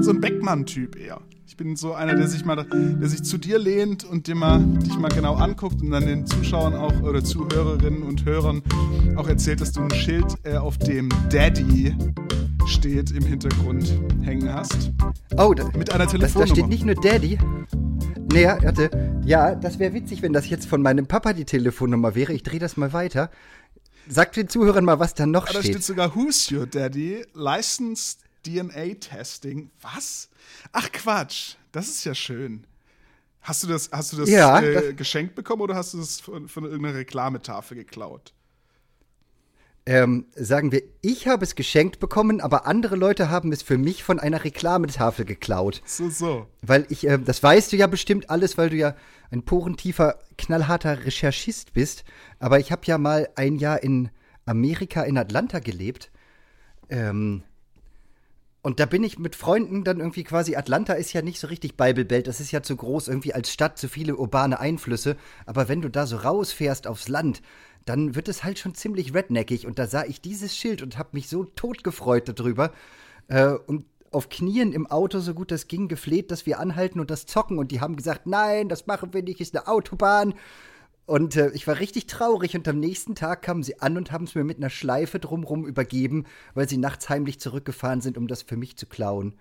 bin so ein Beckmann-Typ eher. Ich bin so einer, der sich mal, der sich zu dir lehnt und dir mal, dich mal genau anguckt und dann den Zuschauern auch oder Zuhörerinnen und Hörern auch erzählt, dass du ein Schild äh, auf dem Daddy steht im Hintergrund hängen hast. Oh, da, mit einer Telefonnummer. Da steht nicht nur Daddy. Nee, warte. Ja, das wäre witzig, wenn das jetzt von meinem Papa die Telefonnummer wäre. Ich drehe das mal weiter. Sag den Zuhörern mal, was da noch Aber steht. Da steht sogar Who's Your Daddy? Licensed DNA Testing. Was? Ach Quatsch, das ist ja schön. Hast du das, hast du das, ja, äh, das geschenkt bekommen oder hast du es von, von irgendeiner Reklametafel geklaut? Ähm, sagen wir, ich habe es geschenkt bekommen, aber andere Leute haben es für mich von einer Reklametafel geklaut. So, so. Weil ich, äh, das weißt du ja bestimmt alles, weil du ja ein porentiefer, knallharter Recherchist bist. Aber ich habe ja mal ein Jahr in Amerika, in Atlanta gelebt. Ähm, und da bin ich mit Freunden dann irgendwie quasi, Atlanta ist ja nicht so richtig Bible Belt, das ist ja zu groß irgendwie als Stadt, zu viele urbane Einflüsse. Aber wenn du da so rausfährst aufs Land, dann wird es halt schon ziemlich redneckig. Und da sah ich dieses Schild und habe mich so totgefreut darüber. Äh, und auf Knien im Auto, so gut das ging, gefleht, dass wir anhalten und das zocken. Und die haben gesagt, nein, das machen wir nicht, ist eine Autobahn. Und äh, ich war richtig traurig und am nächsten Tag kamen sie an und haben es mir mit einer Schleife drumrum übergeben, weil sie nachts heimlich zurückgefahren sind, um das für mich zu klauen.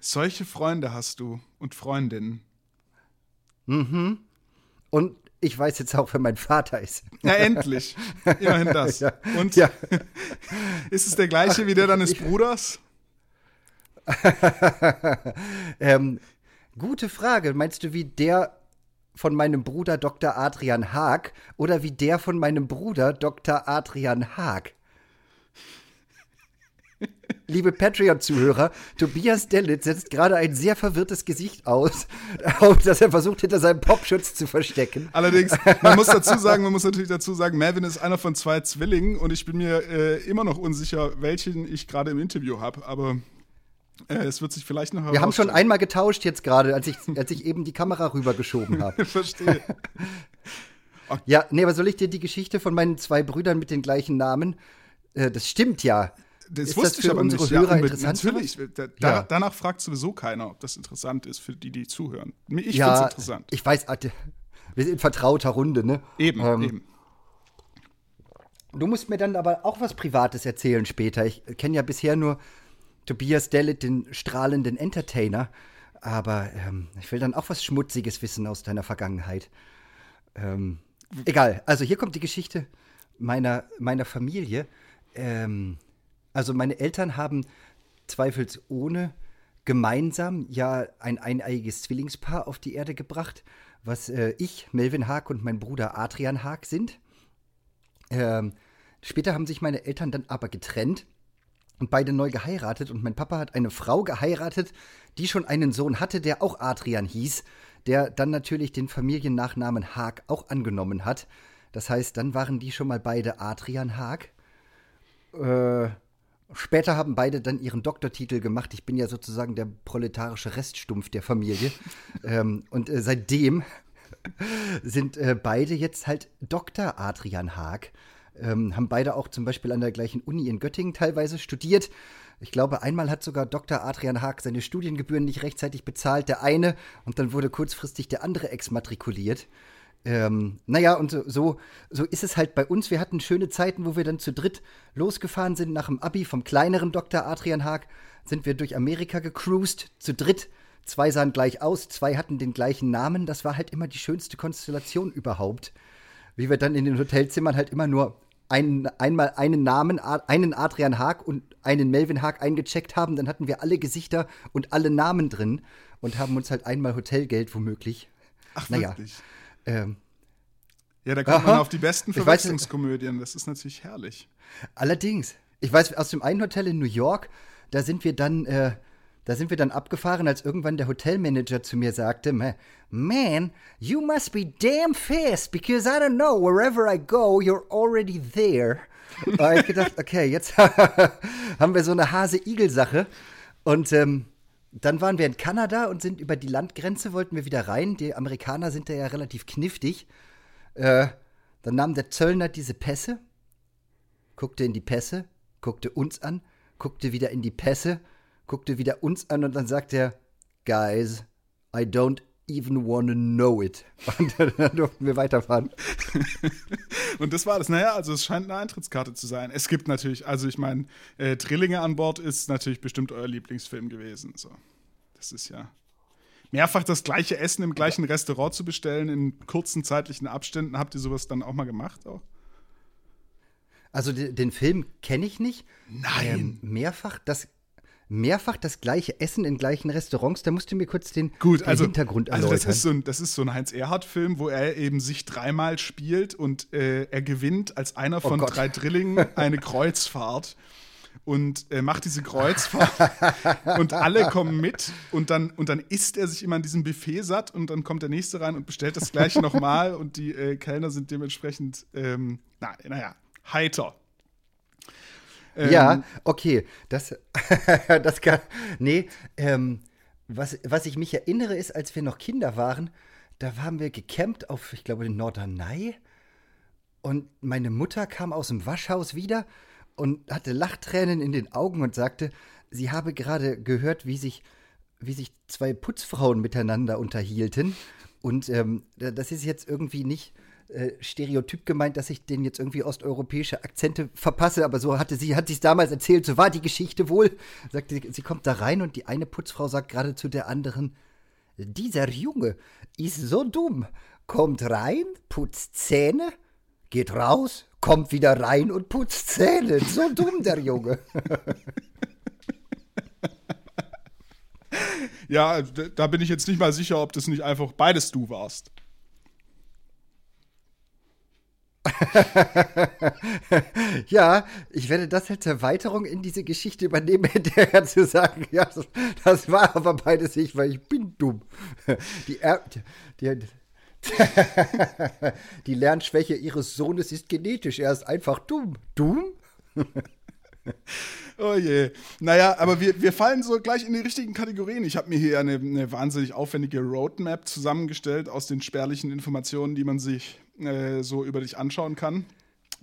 Solche Freunde hast du und Freundinnen. Mhm. Und ich weiß jetzt auch, wer mein Vater ist. Ja, endlich. Immerhin das. Ja. Und ja. ist es der gleiche Ach, wie der deines Bruders? ähm, gute Frage. Meinst du, wie der von meinem Bruder Dr. Adrian Haag oder wie der von meinem Bruder Dr. Adrian Haag. Liebe Patreon-Zuhörer, Tobias Dellitz setzt gerade ein sehr verwirrtes Gesicht aus, das er versucht, hinter seinem Popschutz zu verstecken. Allerdings, man muss dazu sagen, man muss natürlich dazu sagen, Melvin ist einer von zwei Zwillingen und ich bin mir äh, immer noch unsicher, welchen ich gerade im Interview habe, aber es wird sich vielleicht noch Wir haben schon einmal getauscht jetzt gerade, als ich, als ich eben die Kamera rübergeschoben habe. Verstehe. ja, nee, aber soll ich dir die Geschichte von meinen zwei Brüdern mit den gleichen Namen? Äh, das stimmt ja. Das ist wusste das für ich aber unsere nicht. Hörer ja, interessant? Natürlich. Da, ja. Danach fragt sowieso keiner, ob das interessant ist für die, die zuhören. Ich ja, finde es interessant. Ich weiß, wir sind in vertrauter Runde, ne? Eben, ähm, eben. Du musst mir dann aber auch was Privates erzählen später. Ich kenne ja bisher nur Tobias Dellet, den strahlenden Entertainer. Aber ähm, ich will dann auch was Schmutziges wissen aus deiner Vergangenheit. Ähm, egal, also hier kommt die Geschichte meiner, meiner Familie. Ähm, also meine Eltern haben zweifelsohne gemeinsam ja ein eineiiges Zwillingspaar auf die Erde gebracht, was äh, ich, Melvin Haag und mein Bruder Adrian Haag sind. Ähm, später haben sich meine Eltern dann aber getrennt und beide neu geheiratet. Und mein Papa hat eine Frau geheiratet, die schon einen Sohn hatte, der auch Adrian hieß, der dann natürlich den Familiennachnamen Haag auch angenommen hat. Das heißt, dann waren die schon mal beide Adrian Haag. Äh, später haben beide dann ihren Doktortitel gemacht. Ich bin ja sozusagen der proletarische Reststumpf der Familie. ähm, und äh, seitdem sind äh, beide jetzt halt Dr. Adrian Haag ähm, haben beide auch zum Beispiel an der gleichen Uni in Göttingen teilweise studiert. Ich glaube, einmal hat sogar Dr. Adrian Haag seine Studiengebühren nicht rechtzeitig bezahlt, der eine, und dann wurde kurzfristig der andere exmatrikuliert. Ähm, naja, und so, so, so ist es halt bei uns. Wir hatten schöne Zeiten, wo wir dann zu dritt losgefahren sind nach dem Abi vom kleineren Dr. Adrian Haag, sind wir durch Amerika gecruised, zu dritt. Zwei sahen gleich aus, zwei hatten den gleichen Namen. Das war halt immer die schönste Konstellation überhaupt wie wir dann in den Hotelzimmern halt immer nur ein, einmal einen Namen, einen Adrian Haag und einen Melvin Haag eingecheckt haben, dann hatten wir alle Gesichter und alle Namen drin und haben uns halt einmal Hotelgeld womöglich. Ach, naja, wirklich? Ähm, ja, da kommt aha, man auf die besten Verwechslungskomödien. Das ist natürlich herrlich. Allerdings. Ich weiß, aus dem einen Hotel in New York, da sind wir dann äh, da sind wir dann abgefahren, als irgendwann der Hotelmanager zu mir sagte, Man, you must be damn fast, because I don't know, wherever I go, you're already there. habe ich gedacht, okay, jetzt haben wir so eine Hase-Igel-Sache. Und ähm, dann waren wir in Kanada und sind über die Landgrenze, wollten wir wieder rein. Die Amerikaner sind da ja relativ kniftig. Äh, dann nahm der Zöllner diese Pässe, guckte in die Pässe, guckte uns an, guckte wieder in die Pässe guckte wieder uns an und dann sagt er, Guys, I don't even wanna know it. Und dann durften wir weiterfahren. und das war das. Naja, also es scheint eine Eintrittskarte zu sein. Es gibt natürlich, also ich meine, äh, Drillinge an Bord ist natürlich bestimmt euer Lieblingsfilm gewesen. So. Das ist ja mehrfach das gleiche Essen im gleichen Restaurant zu bestellen in kurzen zeitlichen Abständen. Habt ihr sowas dann auch mal gemacht? Auch? Also den Film kenne ich nicht. Nein. Ähm, mehrfach das mehrfach das gleiche Essen in gleichen Restaurants. Da musst du mir kurz den, Gut, den also, Hintergrund also erläutern. das ist so ein, das ist so ein Heinz Erhardt-Film, wo er eben sich dreimal spielt und äh, er gewinnt als einer Oh von Gott. drei Drillingen eine Kreuzfahrt und äh, macht diese Kreuzfahrt und alle kommen mit und dann, und dann isst er sich immer an diesem Buffet satt und dann kommt der nächste rein und bestellt das gleiche nochmal und die äh, Kellner sind dementsprechend, ähm, na, naja, heiter. Ähm, ja, okay. Das, das kann. Nee, ähm, was, was ich mich erinnere, ist, als wir noch Kinder waren, da haben wir gecampt auf, ich glaube, den Norderney. Und meine Mutter kam aus dem Waschhaus wieder und hatte Lachtränen in den Augen und sagte, sie habe gerade gehört, wie sich, wie sich zwei Putzfrauen miteinander unterhielten. Und ähm, das ist jetzt irgendwie nicht äh, stereotyp gemeint, dass ich denen jetzt irgendwie osteuropäische Akzente verpasse, aber so hatte sie, hat sie es damals erzählt, so war die Geschichte wohl. Sagte, sie, kommt da rein und die eine Putzfrau sagt gerade zu der anderen, dieser Junge ist so dumm. Kommt rein, putzt Zähne, geht raus, kommt wieder rein und putzt Zähne. So dumm, der Junge. Ja, da bin ich jetzt nicht mal sicher, ob das nicht einfach beides du warst. Ja, ich werde das als Erweiterung in diese Geschichte übernehmen, hinterher zu sagen, ja, das, das war aber beides ich, weil ich bin dumm. Die, er die, die, die Lernschwäche ihres Sohnes ist genetisch, er ist einfach dumm. Dumm? Oh je. Naja, aber wir, wir fallen so gleich in die richtigen Kategorien. Ich habe mir hier eine, eine wahnsinnig aufwendige Roadmap zusammengestellt aus den spärlichen Informationen, die man sich äh, so über dich anschauen kann.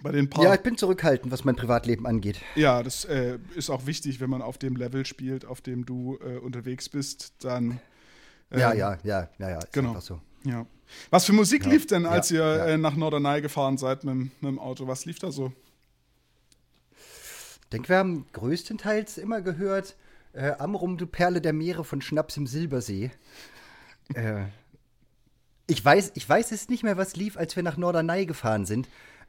Bei den paar. Ja, ich bin zurückhaltend, was mein Privatleben angeht. Ja, das äh, ist auch wichtig, wenn man auf dem Level spielt, auf dem du äh, unterwegs bist, dann. Ja, ähm, ja, ja, ja, ja, ist Genau. einfach so. ja. Was für Musik lief denn, als ja, ihr ja. Äh, nach Norderney gefahren seid mit, mit dem Auto? Was lief da so? Denke, wir haben größtenteils immer gehört, äh, Amrum, du Perle der Meere von Schnaps im Silbersee. äh, ich, weiß, ich weiß es nicht mehr, was lief, als wir nach Norderney gefahren sind,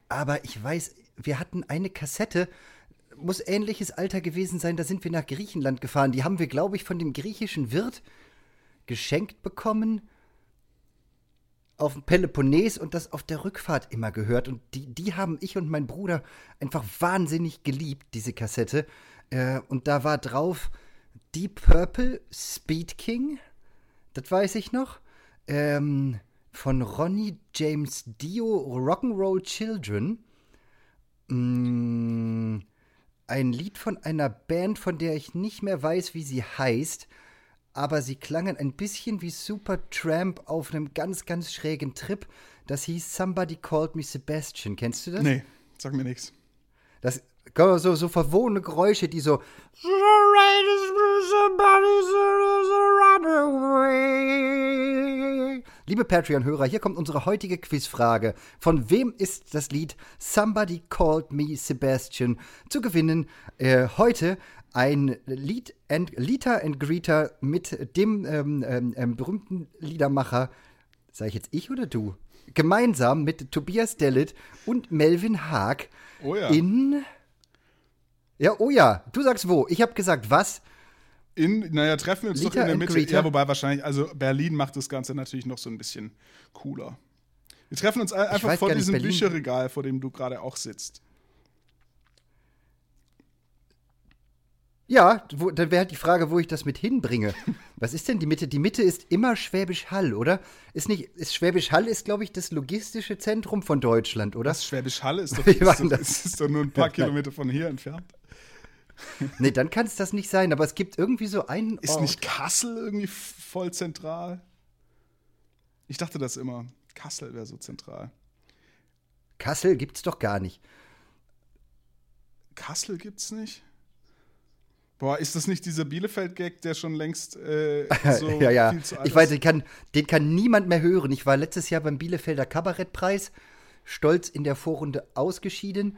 aber ich weiß, wir hatten eine Kassette, muss ähnliches Alter gewesen sein, da sind wir nach Griechenland gefahren. Die haben wir, glaube ich, von dem griechischen Wirt geschenkt bekommen auf dem Peloponnes und das auf der Rückfahrt immer gehört. Und die, die haben ich und mein Bruder einfach wahnsinnig geliebt, diese Kassette. Äh, und da war drauf Deep Purple, Speed King, das weiß ich noch. Ähm, von Ronnie James Dio, Rock'n'Roll Children. Mm, ein Lied von einer Band, von der ich nicht mehr weiß, wie sie heißt aber sie klangen ein bisschen wie Supertramp auf einem ganz, ganz schrägen Trip. Das hieß Somebody Called Me Sebastian. Kennst du das? Nee, sag mir nichts. Das so, so verwohene Geräusche, die so. Liebe Patreon-Hörer, hier kommt unsere heutige Quizfrage. Von wem ist das Lied Somebody Called Me Sebastian zu gewinnen? Äh, heute ein Lied and, Lita and Greeter mit dem ähm, ähm, ähm, berühmten Liedermacher, sag ich jetzt ich oder du? Gemeinsam mit Tobias Dellit und Melvin Haag Oh ja. in. Ja, oh ja, du sagst wo. Ich habe gesagt was. In, naja, treffen wir uns doch Lita in der Mitte. Greta. Ja, wobei wahrscheinlich, also Berlin macht das Ganze natürlich noch so ein bisschen cooler. Wir treffen uns ein- einfach vor diesem Bücherregal, vor dem du gerade auch sitzt. Ja, wo, dann wäre halt die Frage, wo ich das mit hinbringe. Was ist denn die Mitte? Die Mitte ist immer Schwäbisch Hall, oder? Ist nicht, ist Schwäbisch Hall ist, glaube ich, das logistische Zentrum von Deutschland, oder? Das Schwäbisch Halle ist doch, ist doch, ist, ist doch nur ein paar Kilometer von hier entfernt. Nee, dann kann es das nicht sein, aber es gibt irgendwie so einen Ist Ort. nicht Kassel irgendwie voll zentral? Ich dachte das immer. Kassel wäre so zentral. Kassel gibt's doch gar nicht. Kassel gibt's nicht? Boah, ist das nicht dieser Bielefeld-Gag, der schon längst äh, so ja, ja. viel zu alt Ich weiß, ist? ich kann, den kann niemand mehr hören. Ich war letztes Jahr beim Bielefelder Kabarettpreis stolz in der Vorrunde ausgeschieden.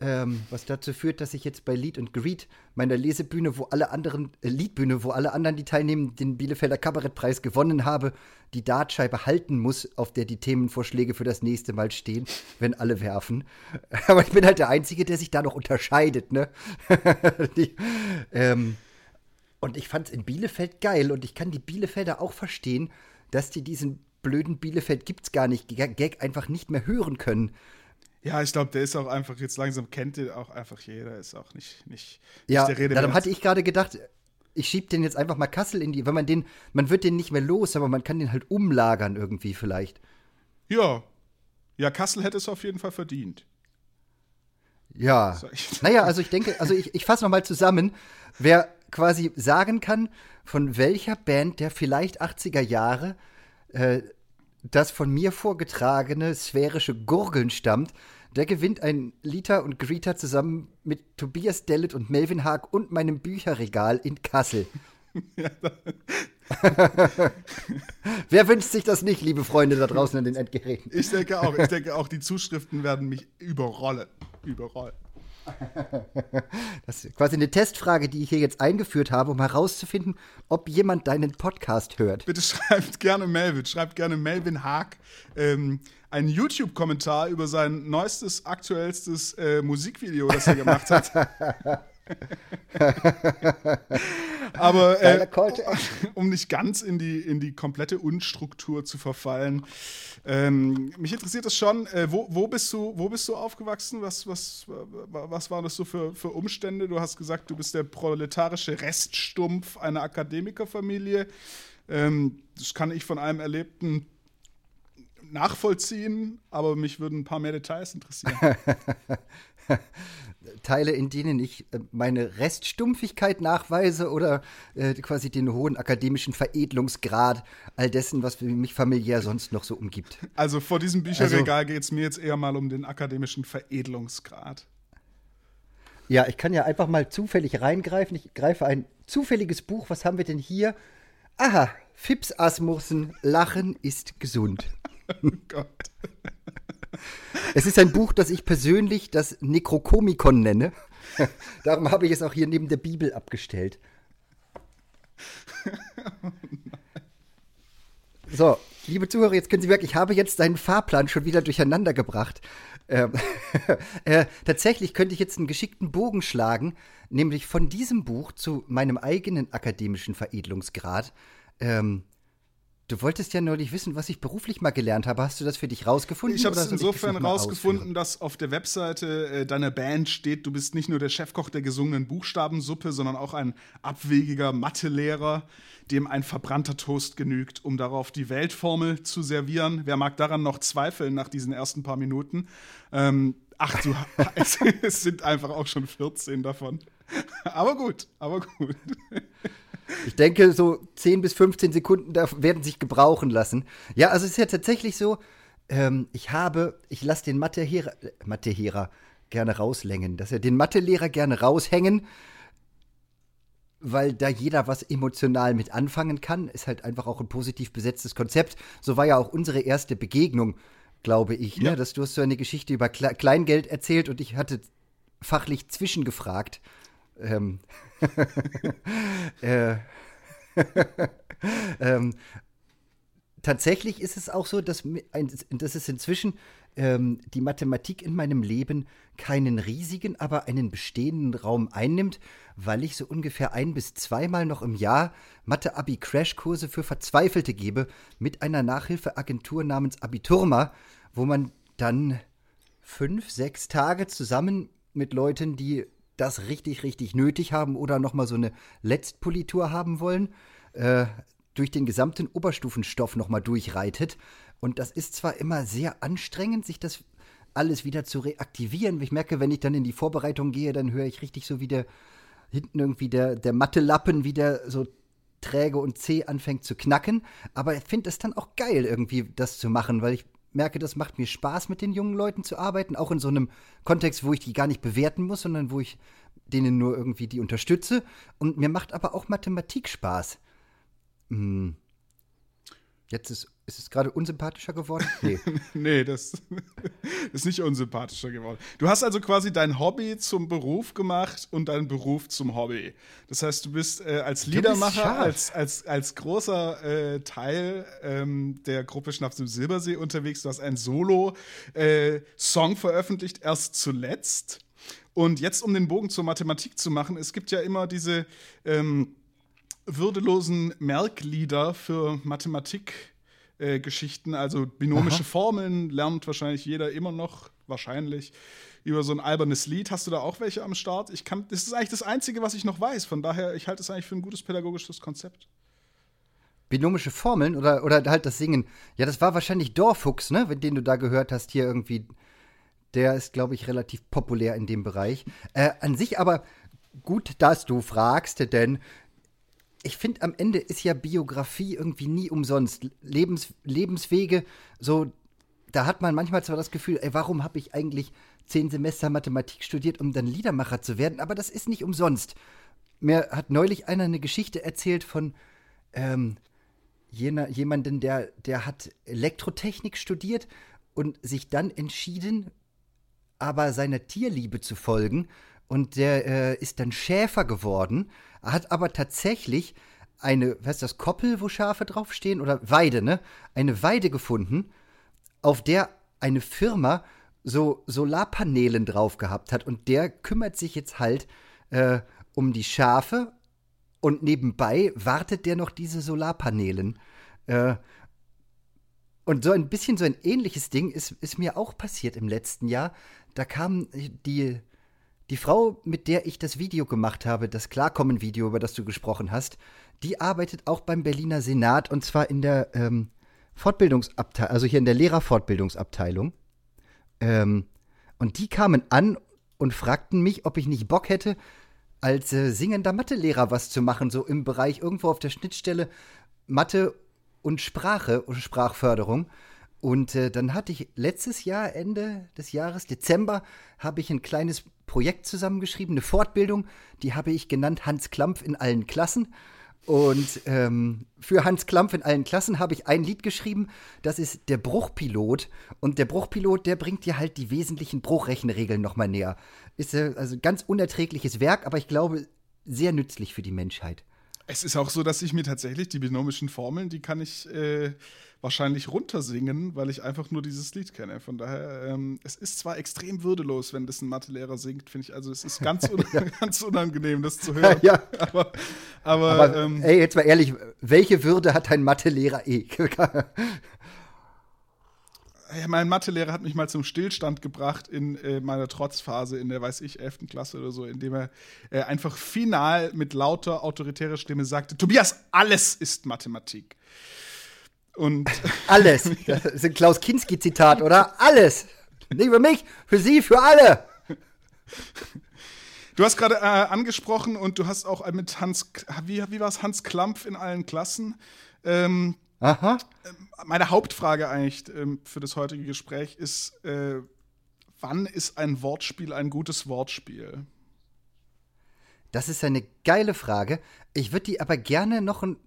Ähm, was dazu führt, dass ich jetzt bei Lied und Greet meiner Lesebühne, wo alle anderen, äh, Liedbühne, wo alle anderen, die teilnehmen, den Bielefelder Kabarettpreis gewonnen habe, die Dartscheibe halten muss, auf der die Themenvorschläge für das nächste Mal stehen, wenn alle werfen. Aber ich bin halt der Einzige, der sich da noch unterscheidet, ne? die, ähm, und ich fand es in Bielefeld geil und ich kann die Bielefelder auch verstehen, dass die diesen blöden Bielefeld gibt's gar nicht Gag einfach nicht mehr hören können. Ja, ich glaube, der ist auch einfach jetzt langsam kennt den auch einfach jeder, ist auch nicht, nicht, Ja, nicht der Rede darum wert. hatte ich gerade gedacht, ich schieb den jetzt einfach mal Kassel in die, wenn man den, man wird den nicht mehr los, aber man kann den halt umlagern irgendwie vielleicht. Ja. Ja, Kassel hätte es auf jeden Fall verdient. Ja. Naja, also ich denke, also ich, ich fasse nochmal zusammen, wer quasi sagen kann, von welcher Band der vielleicht 80er Jahre äh, das von mir vorgetragene sphärische Gurgeln stammt, der gewinnt ein Liter und Greta zusammen mit Tobias Dellet und Melvin Haag und meinem Bücherregal in Kassel. Wer wünscht sich das nicht, liebe Freunde da draußen an den Endgeräten? Ich denke auch, ich denke auch, die Zuschriften werden mich überrollen. Überrollen. Das ist quasi eine Testfrage, die ich hier jetzt eingeführt habe, um herauszufinden, ob jemand deinen Podcast hört. Bitte schreibt gerne Melvin, schreibt gerne Melvin Haag ähm, einen YouTube-Kommentar über sein neuestes, aktuellstes äh, Musikvideo, das er gemacht hat. Aber äh, um nicht ganz in die, in die komplette Unstruktur zu verfallen, ähm, mich interessiert das schon, äh, wo, wo, bist du, wo bist du aufgewachsen? Was, was, was waren das so für, für Umstände? Du hast gesagt, du bist der proletarische Reststumpf einer Akademikerfamilie. Ähm, das kann ich von einem Erlebten nachvollziehen, aber mich würden ein paar mehr Details interessieren. Teile, in denen ich äh, meine Reststumpfigkeit nachweise oder äh, quasi den hohen akademischen Veredelungsgrad all dessen, was mich familiär sonst noch so umgibt. Also vor diesem Bücherregal geht es mir jetzt eher mal um den akademischen Veredelungsgrad. Ja, ich kann ja einfach mal zufällig reingreifen. Ich greife ein zufälliges Buch. Was haben wir denn hier? Aha, Fips Asmussen, Lachen ist gesund. Oh Gott. Es ist ein Buch, das ich persönlich das Necrokomikon nenne. Darum habe ich es auch hier neben der Bibel abgestellt. So, liebe Zuhörer, jetzt können Sie merken, ich habe jetzt deinen Fahrplan schon wieder durcheinander gebracht. Ähm, äh, tatsächlich könnte ich jetzt einen geschickten Bogen schlagen, nämlich von diesem Buch zu meinem eigenen akademischen Veredelungsgrad. Ähm, du wolltest ja neulich wissen, was ich beruflich mal gelernt habe. Hast du das für dich rausgefunden? Ich habe es insofern rausgefunden, dass auf der Webseite äh, deiner Band steht, du bist nicht nur der Chefkoch der gesungenen Buchstabensuppe, sondern auch ein abwegiger Mathelehrer, dem ein verbrannter Toast genügt, um darauf die Weltformel zu servieren. Wer mag daran noch zweifeln nach diesen ersten paar Minuten? Ähm, ach du, es, es sind einfach auch schon 14 davon. Aber gut, aber gut. Ich denke, so 10 bis 15 Sekunden werden sich gebrauchen lassen. Ja, also es ist ja tatsächlich so, ähm, ich habe, ich lasse den Mathelehrer, äh, Mathelehrer gerne rauslängen, dass er den Mathelehrer gerne raushängen, weil da jeder was emotional mit anfangen kann, ist halt einfach auch ein positiv besetztes Konzept. So war ja auch unsere erste Begegnung, glaube ich, ne? Ja. dass du hast so eine Geschichte über Kle Kleingeld erzählt und ich hatte fachlich zwischengefragt. Ähm, äh, ähm, tatsächlich ist es auch so, dass, dass es inzwischen ähm, die Mathematik in meinem Leben keinen riesigen, aber einen bestehenden Raum einnimmt, weil ich so ungefähr ein bis zweimal noch im Jahr Mathe-Abi-Crashkurse für Verzweifelte gebe mit einer Nachhilfeagentur namens Abiturma, wo man dann fünf, sechs Tage zusammen mit Leuten, die das richtig, richtig nötig haben oder nochmal so eine Letztpolitur haben wollen, äh, durch den gesamten Oberstufenstoff nochmal durchreitet. Und das ist zwar immer sehr anstrengend, sich das alles wieder zu reaktivieren. Ich merke, wenn ich dann in die Vorbereitung gehe, dann höre ich richtig so wie der hinten irgendwie der, der Mattelappen wieder so träge und zäh anfängt zu knacken. Aber ich finde es dann auch geil, irgendwie das zu machen, weil ich merke, das macht mir Spaß, mit den jungen Leuten zu arbeiten, auch in so einem Kontext, wo ich die gar nicht bewerten muss, sondern wo ich denen nur irgendwie die unterstütze. Und mir macht aber auch Mathematik Spaß. Hm. Jetzt ist, ist es gerade unsympathischer geworden? Nee. nee, das ist nicht unsympathischer geworden. Du hast also quasi dein Hobby zum Beruf gemacht und deinen Beruf zum Hobby. Das heißt, du bist äh, als Liedermacher, als, als, als großer äh, Teil ähm, der Gruppe Schnaps im Silbersee unterwegs. Du hast einen Solo-Song äh, veröffentlicht, erst zuletzt. Und jetzt, um den Bogen zur Mathematik zu machen, es gibt ja immer diese ähm, würdelosen Merklieder für Mathematikgeschichten, äh, also binomische Aha. Formeln lernt wahrscheinlich jeder immer noch, wahrscheinlich über so ein albernes Lied. Hast du da auch welche am Start? Ich kann, das ist eigentlich das Einzige, was ich noch weiß. Von daher, ich halte es eigentlich für ein gutes pädagogisches Konzept. Binomische Formeln oder, oder halt das Singen. Ja, das war wahrscheinlich Dorfuchs, ne? Den du da gehört hast, hier irgendwie der ist, glaube ich, relativ populär in dem Bereich. Äh, an sich aber gut, dass du fragst, denn ich finde, am Ende ist ja Biografie irgendwie nie umsonst. Lebens, Lebenswege, so, da hat man manchmal zwar das Gefühl, ey, warum habe ich eigentlich zehn Semester Mathematik studiert, um dann Liedermacher zu werden, aber das ist nicht umsonst. Mir hat neulich einer eine Geschichte erzählt von ähm, jener, jemanden, der, der hat Elektrotechnik studiert und sich dann entschieden, aber seiner Tierliebe zu folgen. Und der äh, ist dann Schäfer geworden, hat aber tatsächlich eine, was ist das, Koppel, wo Schafe draufstehen? Oder Weide, ne? Eine Weide gefunden, auf der eine Firma so Solarpanelen drauf gehabt hat. Und der kümmert sich jetzt halt äh, um die Schafe und nebenbei wartet der noch diese Solarpanelen. Äh, und so ein bisschen so ein ähnliches Ding ist, ist mir auch passiert im letzten Jahr da kam die, die Frau, mit der ich das Video gemacht habe, das Klarkommen-Video, über das du gesprochen hast, die arbeitet auch beim Berliner Senat und zwar in der ähm, Fortbildungsabteilung, also hier in der Lehrerfortbildungsabteilung. Ähm, und die kamen an und fragten mich, ob ich nicht Bock hätte, als äh, singender Mathelehrer was zu machen, so im Bereich irgendwo auf der Schnittstelle Mathe und Sprache und Sprachförderung. Und äh, dann hatte ich letztes Jahr, Ende des Jahres, Dezember, habe ich ein kleines Projekt zusammengeschrieben, eine Fortbildung, die habe ich genannt Hans Klampf in allen Klassen. Und ähm, für Hans Klampf in allen Klassen habe ich ein Lied geschrieben, das ist der Bruchpilot. Und der Bruchpilot, der bringt dir halt die wesentlichen Bruchrechenregeln nochmal näher. Ist äh, also ganz unerträgliches Werk, aber ich glaube, sehr nützlich für die Menschheit. Es ist auch so, dass ich mir tatsächlich die binomischen Formeln, die kann ich äh, wahrscheinlich runtersingen, weil ich einfach nur dieses Lied kenne. Von daher, ähm, es ist zwar extrem würdelos, wenn das ein Mathelehrer singt, finde ich. Also es ist ganz, un ja. ganz unangenehm, das zu hören. ja. Aber, aber, aber ähm, ey, jetzt mal ehrlich, welche Würde hat ein Mathelehrer eh? Mein Mathelehrer hat mich mal zum Stillstand gebracht in äh, meiner Trotzphase in der, weiß ich, 11. Klasse oder so, indem er äh, einfach final mit lauter autoritärer Stimme sagte: Tobias, alles ist Mathematik. Und Alles. Das ist ein Klaus Kinski-Zitat, oder? Alles. Nicht für mich, für Sie, für alle. Du hast gerade äh, angesprochen und du hast auch mit Hans, wie, wie war es, Hans Klampf in allen Klassen. Ähm, Aha. Ähm, meine Hauptfrage eigentlich ähm, für das heutige Gespräch ist, äh, wann ist ein Wortspiel ein gutes Wortspiel? Das ist eine geile Frage. Ich würde die aber gerne noch ein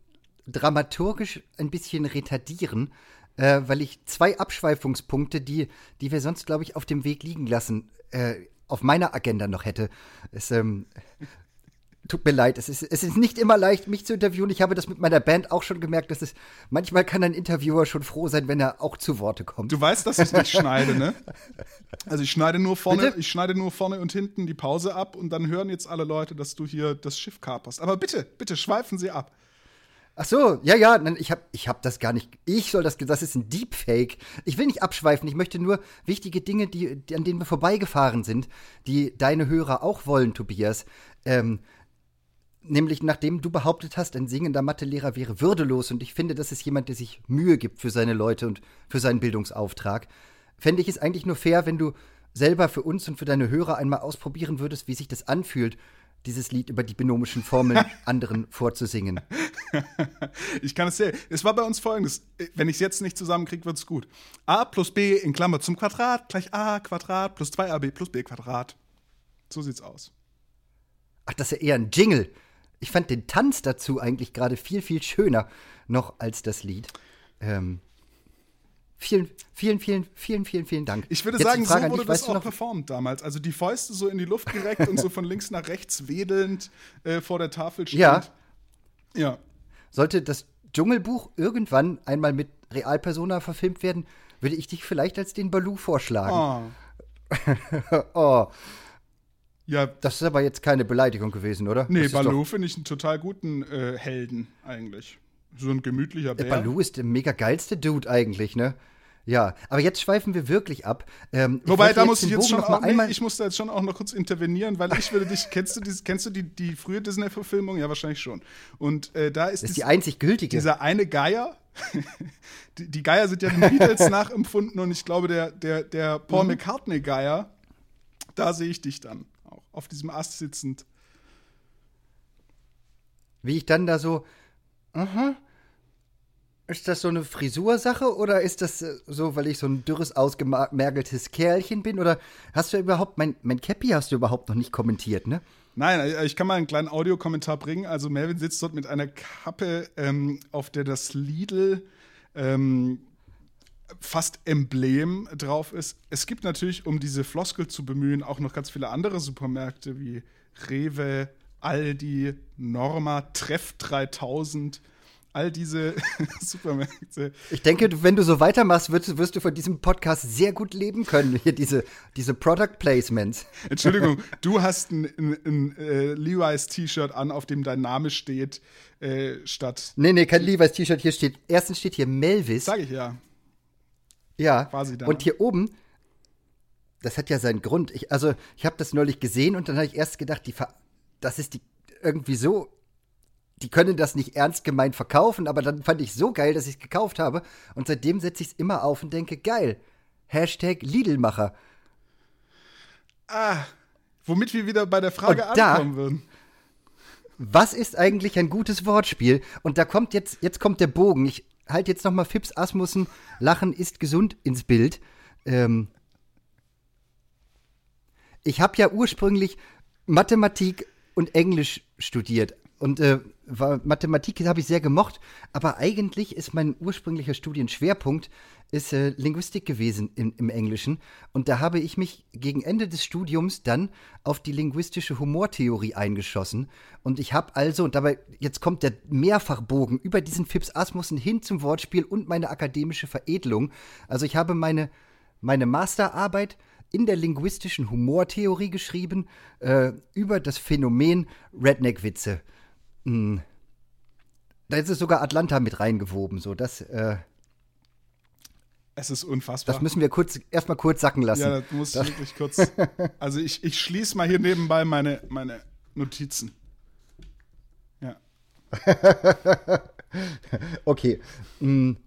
dramaturgisch ein bisschen retardieren, äh, weil ich zwei Abschweifungspunkte, die, die wir sonst, glaube ich, auf dem Weg liegen lassen, äh, auf meiner Agenda noch hätte. Es, ähm, tut mir leid, es ist, es ist nicht immer leicht, mich zu interviewen. Ich habe das mit meiner Band auch schon gemerkt, dass es manchmal kann ein Interviewer schon froh sein, wenn er auch zu Worte kommt. Du weißt, dass ich nicht schneide, ne? Also ich schneide nur vorne, bitte? ich schneide nur vorne und hinten die Pause ab und dann hören jetzt alle Leute, dass du hier das Schiff kaperst. Aber bitte, bitte schweifen Sie ab. Ach so, ja, ja, ich habe ich hab das gar nicht. Ich soll das, das ist ein Deepfake. Ich will nicht abschweifen, ich möchte nur wichtige Dinge, die, die an denen wir vorbeigefahren sind, die deine Hörer auch wollen, Tobias. Ähm, nämlich nachdem du behauptet hast, ein singender Mathelehrer wäre würdelos und ich finde, das ist jemand, der sich Mühe gibt für seine Leute und für seinen Bildungsauftrag, fände ich es eigentlich nur fair, wenn du selber für uns und für deine Hörer einmal ausprobieren würdest, wie sich das anfühlt, dieses Lied über die binomischen Formeln anderen vorzusingen. ich kann es sehen. Es war bei uns folgendes. Wenn ich es jetzt nicht zusammenkriege, wird es gut. a plus b in Klammer zum Quadrat gleich a Quadrat plus 2ab plus b Quadrat. So sieht's aus. Ach, das ist ja eher ein Jingle. Ich fand den Tanz dazu eigentlich gerade viel, viel schöner noch als das Lied. Ähm, vielen, vielen, vielen, vielen, vielen, vielen Dank. Ich würde Jetzt sagen, so wurde dich, das auch performt damals. Also die Fäuste so in die Luft gereckt und so von links nach rechts wedelnd äh, vor der Tafel stehend. Ja. Ja. Sollte das Dschungelbuch irgendwann einmal mit Realpersona verfilmt werden, würde ich dich vielleicht als den Baloo vorschlagen. Oh. oh. Ja. Das ist aber jetzt keine Beleidigung gewesen, oder? Nee, Baloo finde ich einen total guten äh, Helden eigentlich. So ein gemütlicher Bär. Baloo ist der mega geilste Dude eigentlich, ne? Ja, aber jetzt schweifen wir wirklich ab. Ähm, Wobei, da muss ich jetzt schon auch, nee, ich muss da jetzt schon auch noch kurz intervenieren, weil ich würde dich, kennst du, dieses, kennst du die, die frühe Disney-Verfilmung? Ja, wahrscheinlich schon. Und äh, da ist, das ist die einzig gültige. Dieser eine Geier, die, die, Geier sind ja den Beatles nachempfunden und ich glaube, der, der, der Paul mhm. McCartney-Geier, da sehe ich dich dann auch auf diesem Ast sitzend. Wie ich dann da so, aha, ist das so eine Frisursache oder ist das äh, so, weil ich so ein dürres, ausgemergeltes Kerlchen bin? Oder hast du überhaupt, mein, mein Cappy hast du überhaupt noch nicht kommentiert, ne? Nein, äh, ich kann mal einen kleinen Audiokommentar bringen. Also Melvin sitzt dort mit einer Kappe, ähm, auf der das Lidl ähm, fast Emblem drauf ist. Es gibt natürlich, um diese Floskel zu bemühen, auch noch ganz viele andere Supermärkte wie Rewe, Aldi, Norma, Treff 3000 all diese Supermärkte. Ich denke, wenn du so weitermachst, wirst, wirst, du von diesem Podcast sehr gut leben können. Hier diese, diese Product Placements. Entschuldigung, du hast ein, ein, ein äh, Levi's T-Shirt an, auf dem dein Name steht, äh, statt. Nee, nee, kein Levi's T-Shirt. Hier steht, erstens steht hier Melvis. Sag ich ja. Ja. Quasi da. Und hier oben, das hat ja seinen Grund. Ich, also, ich habe das neulich gesehen und dann habe ich erst gedacht, die, das ist die irgendwie so die können das nicht ernst gemeint verkaufen, aber dann fand ich so geil, dass ich es gekauft habe. Und seitdem setze ich es immer auf und denke, geil. Hashtag Lidlmacher. Ah, womit wir wieder bei der Frage und ankommen würden. Was ist eigentlich ein gutes Wortspiel? Und da kommt jetzt, jetzt kommt der Bogen. Ich halte jetzt noch mal Fips Asmussen, Lachen ist gesund ins Bild. Ähm ich habe ja ursprünglich Mathematik und Englisch studiert. Und äh, Mathematik habe ich sehr gemocht, aber eigentlich ist mein ursprünglicher Studienschwerpunkt ist äh, Linguistik gewesen im, im Englischen. Und da habe ich mich gegen Ende des Studiums dann auf die linguistische Humortheorie eingeschossen. Und ich habe also, und dabei, jetzt kommt der Mehrfachbogen über diesen Fips Asmussen hin zum Wortspiel und meine akademische Veredelung. Also ich habe meine, meine Masterarbeit in der linguistischen Humortheorie geschrieben äh, über das Phänomen Redneck-Witze. Hm. Da ist es sogar Atlanta mit reingewoben, so das. Äh, es ist unfassbar. Das müssen wir kurz erstmal kurz sacken lassen. Ja, das muss das wirklich kurz. Also ich, ich schließe mal hier nebenbei meine, meine Notizen. Ja. okay. Hm.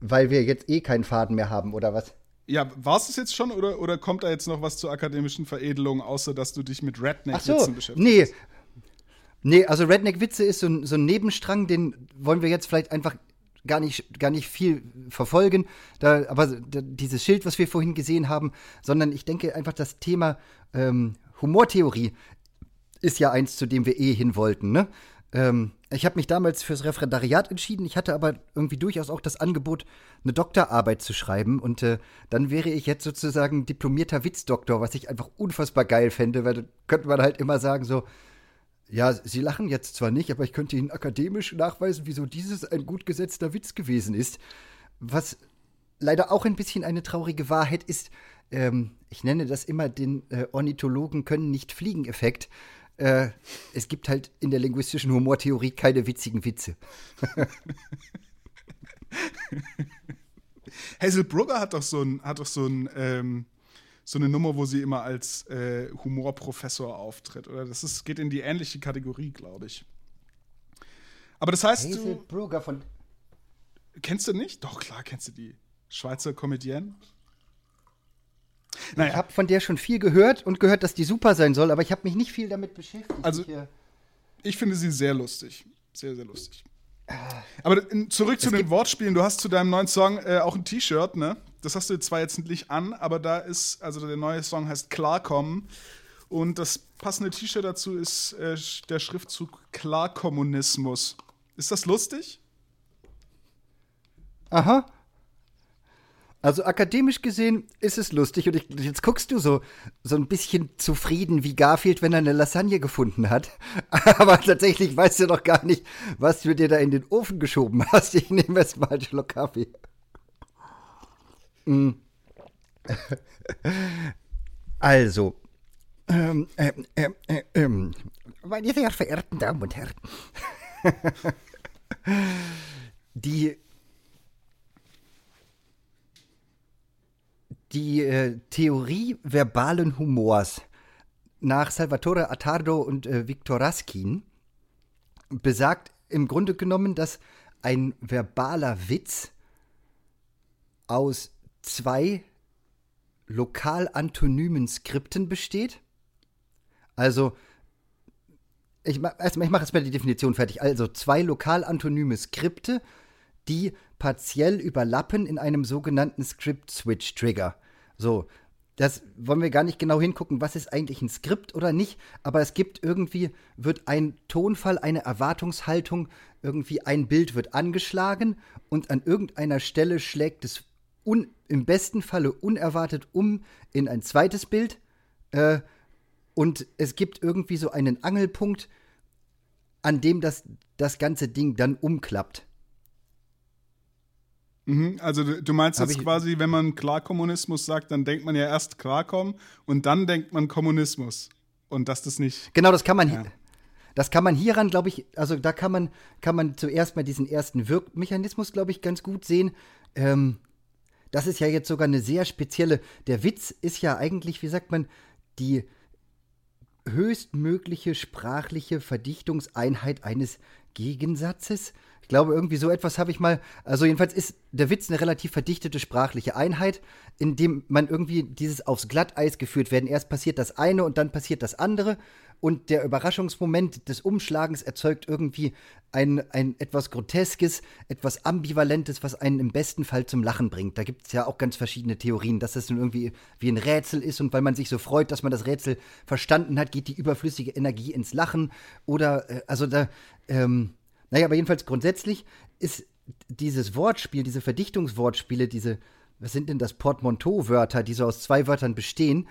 Weil wir jetzt eh keinen Faden mehr haben, oder was? Ja, war es das jetzt schon oder, oder kommt da jetzt noch was zur akademischen Veredelung, außer dass du dich mit Redneck-Witzen so, beschäftigst? Nee. Nee, also Redneck-Witze ist so ein, so ein Nebenstrang, den wollen wir jetzt vielleicht einfach gar nicht, gar nicht viel verfolgen. Da, aber da, dieses Schild, was wir vorhin gesehen haben, sondern ich denke einfach, das Thema ähm, Humortheorie ist ja eins, zu dem wir eh hin wollten, ne? Ähm, ich habe mich damals fürs Referendariat entschieden. Ich hatte aber irgendwie durchaus auch das Angebot, eine Doktorarbeit zu schreiben. Und äh, dann wäre ich jetzt sozusagen diplomierter Witzdoktor, was ich einfach unfassbar geil fände, weil da könnte man halt immer sagen, so, ja, Sie lachen jetzt zwar nicht, aber ich könnte Ihnen akademisch nachweisen, wieso dieses ein gut gesetzter Witz gewesen ist. Was leider auch ein bisschen eine traurige Wahrheit ist, ähm, ich nenne das immer den äh, Ornithologen können nicht fliegen Effekt. Äh, es gibt halt in der linguistischen Humortheorie keine witzigen Witze. Hazel Brugger hat doch so ein, hat doch so ein, ähm, so eine Nummer, wo sie immer als äh, Humorprofessor auftritt. Oder das ist, geht in die ähnliche Kategorie, glaube ich. Aber das heißt, Hazel du. Brugger von. Kennst du nicht? Doch, klar, kennst du die. Schweizer Comedienne. Naja. Ich habe von der schon viel gehört und gehört, dass die super sein soll, aber ich habe mich nicht viel damit beschäftigt. Also, ich, äh ich finde sie sehr lustig. Sehr, sehr lustig. Aber zurück zu den Wortspielen. Du hast zu deinem neuen Song äh, auch ein T-Shirt, ne? Das hast du zwar jetzt nicht an, aber da ist, also der neue Song heißt Klarkommen. Und das passende T-Shirt dazu ist äh, der Schriftzug Klarkommunismus. Ist das lustig? Aha. Also akademisch gesehen ist es lustig und ich, jetzt guckst du so, so ein bisschen zufrieden wie Garfield, wenn er eine Lasagne gefunden hat. Aber tatsächlich weißt du doch gar nicht, was du dir da in den Ofen geschoben hast. Ich nehme jetzt mal einen Schluck Kaffee. Mm. Also, ähm, ähm, ähm, äh, ähm, meine sehr verehrten Damen und Herren, die die äh, Theorie verbalen Humors nach Salvatore Attardo und äh, Viktor Raskin besagt im Grunde genommen, dass ein verbaler Witz aus zwei lokal antonymen Skripten besteht. Also, ich, ich mache jetzt mal die Definition fertig. Also zwei lokal antonyme Skripte, die partiell überlappen in einem sogenannten Script-Switch-Trigger. So, das wollen wir gar nicht genau hingucken, was ist eigentlich ein Skript oder nicht, aber es gibt irgendwie, wird ein Tonfall, eine Erwartungshaltung, irgendwie ein Bild wird angeschlagen und an irgendeiner Stelle schlägt es un, im besten Falle unerwartet um in ein zweites Bild äh, und es gibt irgendwie so einen Angelpunkt, an dem das, das ganze Ding dann umklappt. Mhm, also du, du meinst Hab jetzt quasi, wenn man Klarkommunismus sagt, dann denkt man ja erst Klarkommen und dann denkt man Kommunismus. Und dass das nicht. Genau, das kann man ja. Das kann man hieran, glaube ich, also da kann man, kann man zuerst mal diesen ersten Wirkmechanismus, glaube ich, ganz gut sehen. Ähm, das ist ja jetzt sogar eine sehr spezielle. Der Witz ist ja eigentlich, wie sagt man, die höchstmögliche sprachliche Verdichtungseinheit eines Gegensatzes. Ich glaube, irgendwie so etwas habe ich mal. Also, jedenfalls ist der Witz eine relativ verdichtete sprachliche Einheit, in dem man irgendwie dieses aufs Glatteis geführt werden. Erst passiert das eine und dann passiert das andere. Und der Überraschungsmoment des Umschlagens erzeugt irgendwie ein, ein etwas Groteskes, etwas Ambivalentes, was einen im besten Fall zum Lachen bringt. Da gibt es ja auch ganz verschiedene Theorien, dass das nun irgendwie wie ein Rätsel ist und weil man sich so freut, dass man das Rätsel verstanden hat, geht die überflüssige Energie ins Lachen. Oder, äh, also da, ähm, naja, aber jedenfalls grundsätzlich ist dieses Wortspiel, diese Verdichtungswortspiele, diese, was sind denn das, Portmanteau-Wörter, die so aus zwei Wörtern bestehen,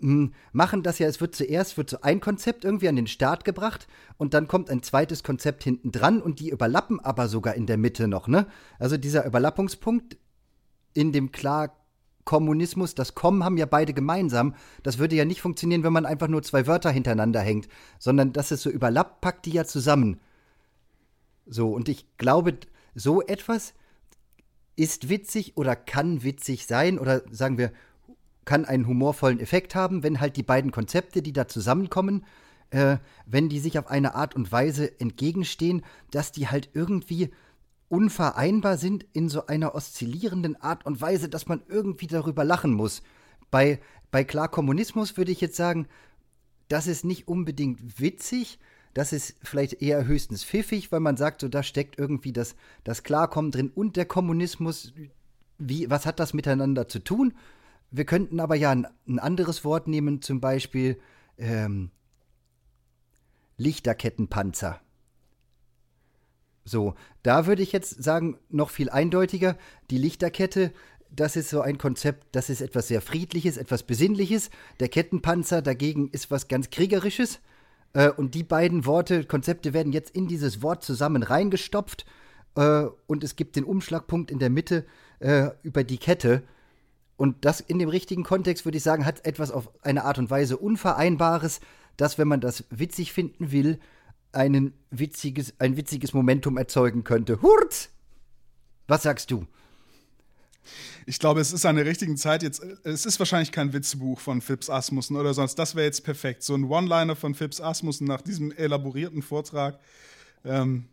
machen das ja, es wird zuerst wird so ein Konzept irgendwie an den Start gebracht und dann kommt ein zweites Konzept hinten dran und die überlappen aber sogar in der Mitte noch, ne? Also dieser Überlappungspunkt in dem klar Kommunismus, das Kommen haben ja beide gemeinsam. Das würde ja nicht funktionieren, wenn man einfach nur zwei Wörter hintereinander hängt, sondern dass es so überlappt, packt die ja zusammen. So, und ich glaube, so etwas ist witzig oder kann witzig sein oder sagen wir, kann einen humorvollen Effekt haben, wenn halt die beiden Konzepte, die da zusammenkommen, äh, wenn die sich auf eine Art und Weise entgegenstehen, dass die halt irgendwie unvereinbar sind in so einer oszillierenden Art und Weise, dass man irgendwie darüber lachen muss. Bei, bei Klarkommunismus würde ich jetzt sagen, das ist nicht unbedingt witzig, das ist vielleicht eher höchstens pfiffig, weil man sagt, so da steckt irgendwie das, das Klarkommen drin und der Kommunismus. Wie, was hat das miteinander zu tun? Wir könnten aber ja ein, ein anderes Wort nehmen, zum Beispiel ähm, Lichterkettenpanzer. So, da würde ich jetzt sagen, noch viel eindeutiger, die Lichterkette, das ist so ein Konzept, das ist etwas sehr Friedliches, etwas Besinnliches. Der Kettenpanzer dagegen ist was ganz Kriegerisches. Äh, und die beiden Worte, Konzepte werden jetzt in dieses Wort zusammen reingestopft. Äh, und es gibt den Umschlagpunkt in der Mitte äh, über die Kette. Und das in dem richtigen Kontext, würde ich sagen, hat etwas auf eine Art und Weise Unvereinbares, dass, wenn man das witzig finden will, einen witziges, ein witziges Momentum erzeugen könnte. Hurt! Was sagst du? Ich glaube, es ist an der richtigen Zeit jetzt. Es ist wahrscheinlich kein Witzbuch von Phipps Asmussen oder sonst. Das wäre jetzt perfekt. So ein One-Liner von Phipps Asmussen nach diesem elaborierten Vortrag. Ähm,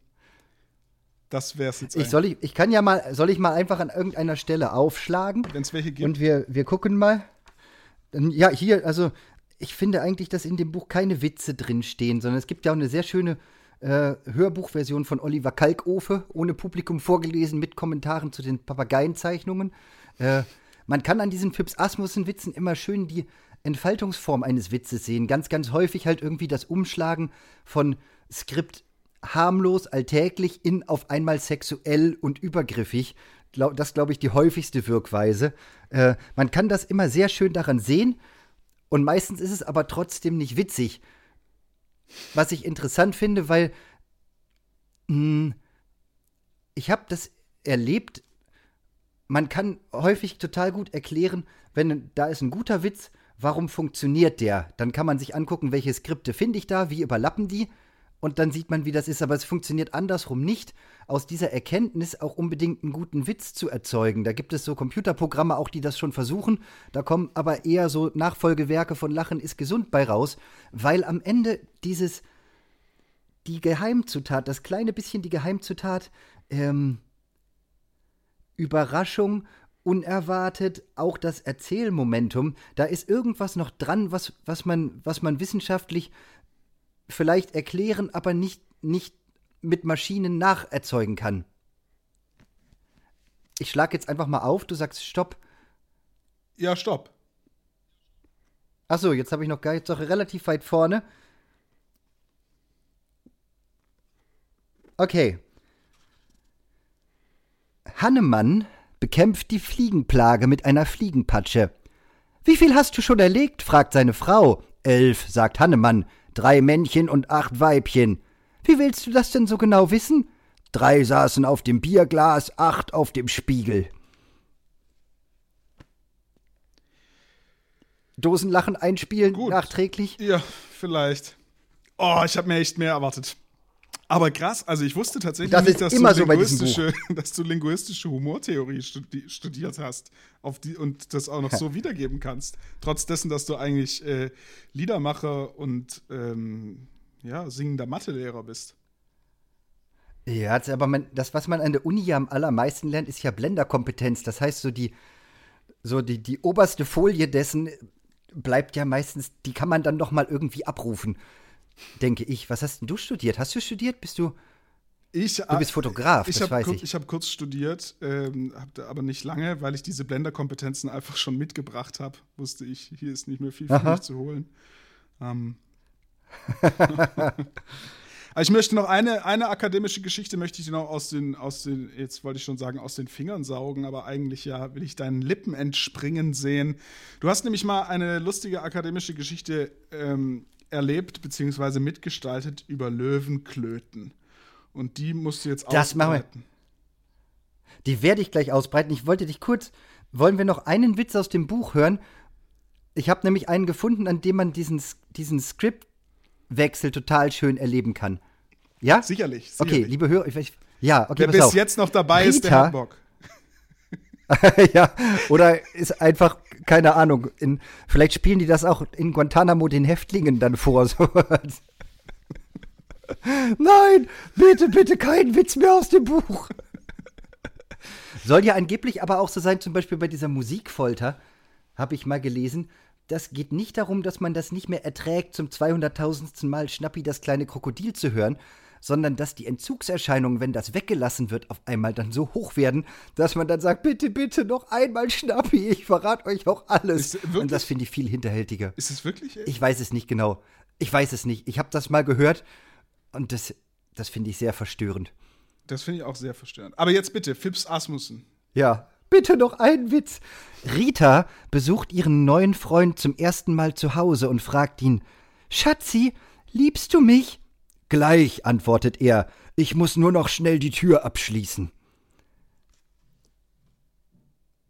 das wäre es jetzt. Ich, soll ich, ich kann ja mal, soll ich mal einfach an irgendeiner Stelle aufschlagen? Wenn es welche gibt. Und wir, wir gucken mal. Ja, hier, also ich finde eigentlich, dass in dem Buch keine Witze drinstehen, sondern es gibt ja auch eine sehr schöne äh, Hörbuchversion von Oliver Kalkofe, ohne Publikum vorgelesen, mit Kommentaren zu den Papageienzeichnungen. Äh, man kann an diesen Phipps Asmussen-Witzen immer schön die Entfaltungsform eines Witzes sehen. Ganz, ganz häufig halt irgendwie das Umschlagen von Skript harmlos, alltäglich in auf einmal sexuell und übergriffig. Das glaube ich die häufigste Wirkweise. Äh, man kann das immer sehr schön daran sehen und meistens ist es aber trotzdem nicht witzig. Was ich interessant finde, weil mh, hm, ich habe das erlebt. Man kann häufig total gut erklären, wenn da ist ein guter Witz, warum funktioniert der? Dann kann man sich angucken, welche Skripte finde ich da, wie überlappen die und dann sieht man, wie das ist. Aber es funktioniert andersrum nicht, aus dieser Erkenntnis auch unbedingt einen guten Witz zu erzeugen. Da gibt es so Computerprogramme auch, die das schon versuchen. Da kommen aber eher so Nachfolgewerke von Lachen ist gesund bei raus, weil am Ende dieses, die Geheimzutat, das kleine bisschen die Geheimzutat, ähm, Überraschung, unerwartet, auch das Erzählmomentum, da ist irgendwas noch dran, was, was, man, was man wissenschaftlich vielleicht erklären, aber nicht, nicht mit Maschinen nacherzeugen kann. Ich schlage jetzt einfach mal auf, du sagst Stopp. Ja, Stopp. Achso, jetzt habe ich noch gar jetzt doch relativ weit vorne. Okay. Hannemann bekämpft die Fliegenplage mit einer Fliegenpatsche. Wie viel hast du schon erlegt? fragt seine Frau. Elf, sagt Hannemann drei Männchen und acht Weibchen. Wie willst du das denn so genau wissen? Drei saßen auf dem Bierglas, acht auf dem Spiegel. Dosenlachen einspielen Gut. nachträglich? Ja, vielleicht. Oh, ich habe mir echt mehr erwartet. Aber krass, also ich wusste tatsächlich das nicht, dass, du so linguistische, dass du linguistische Humortheorie studi studiert hast die, und das auch noch so wiedergeben kannst. Trotz dessen, dass du eigentlich äh, Liedermacher und ähm, ja, singender Mathelehrer bist. Ja, aber man, das, was man an der Uni ja am allermeisten lernt, ist ja Blenderkompetenz. Das heißt, so die, so die, die oberste Folie dessen bleibt ja meistens, die kann man dann noch mal irgendwie abrufen denke ich. Was hast denn du studiert? Hast du studiert? Bist du. Ich, du bist Fotograf, ich das weiß ich. Ich habe kurz studiert, ähm, aber nicht lange, weil ich diese Blenderkompetenzen einfach schon mitgebracht habe. Wusste ich, hier ist nicht mehr viel für mich zu holen. Ähm. ich möchte noch eine, eine akademische Geschichte möchte ich noch aus den, aus den, jetzt wollte ich schon sagen, aus den Fingern saugen, aber eigentlich ja will ich deinen Lippen entspringen sehen. Du hast nämlich mal eine lustige akademische Geschichte ähm, erlebt bzw. mitgestaltet über Löwenklöten. Und die musst du jetzt das ausbreiten. Die werde ich gleich ausbreiten. Ich wollte dich kurz. Wollen wir noch einen Witz aus dem Buch hören? Ich habe nämlich einen gefunden, an dem man diesen, diesen Skriptwechsel total schön erleben kann. Ja? Sicherlich. sicherlich. Okay, liebe Hörer, ich, ja, okay, Wer bis auf. jetzt noch dabei Rita, ist, der hat Bock. ja, oder ist einfach, keine Ahnung, in, vielleicht spielen die das auch in Guantanamo den Häftlingen dann vor. So. Nein, bitte, bitte kein Witz mehr aus dem Buch. Soll ja angeblich aber auch so sein, zum Beispiel bei dieser Musikfolter, habe ich mal gelesen, das geht nicht darum, dass man das nicht mehr erträgt, zum 200.000. Mal Schnappi das kleine Krokodil zu hören, sondern dass die Entzugserscheinungen, wenn das weggelassen wird, auf einmal dann so hoch werden, dass man dann sagt, bitte, bitte noch einmal Schnappi, ich verrate euch auch alles. Und das finde ich viel hinterhältiger. Ist es wirklich? Echt? Ich weiß es nicht genau. Ich weiß es nicht. Ich habe das mal gehört und das, das finde ich sehr verstörend. Das finde ich auch sehr verstörend. Aber jetzt bitte, Phipps Asmussen. Ja, bitte noch einen Witz. Rita besucht ihren neuen Freund zum ersten Mal zu Hause und fragt ihn: Schatzi, liebst du mich? Gleich, antwortet er, ich muss nur noch schnell die Tür abschließen.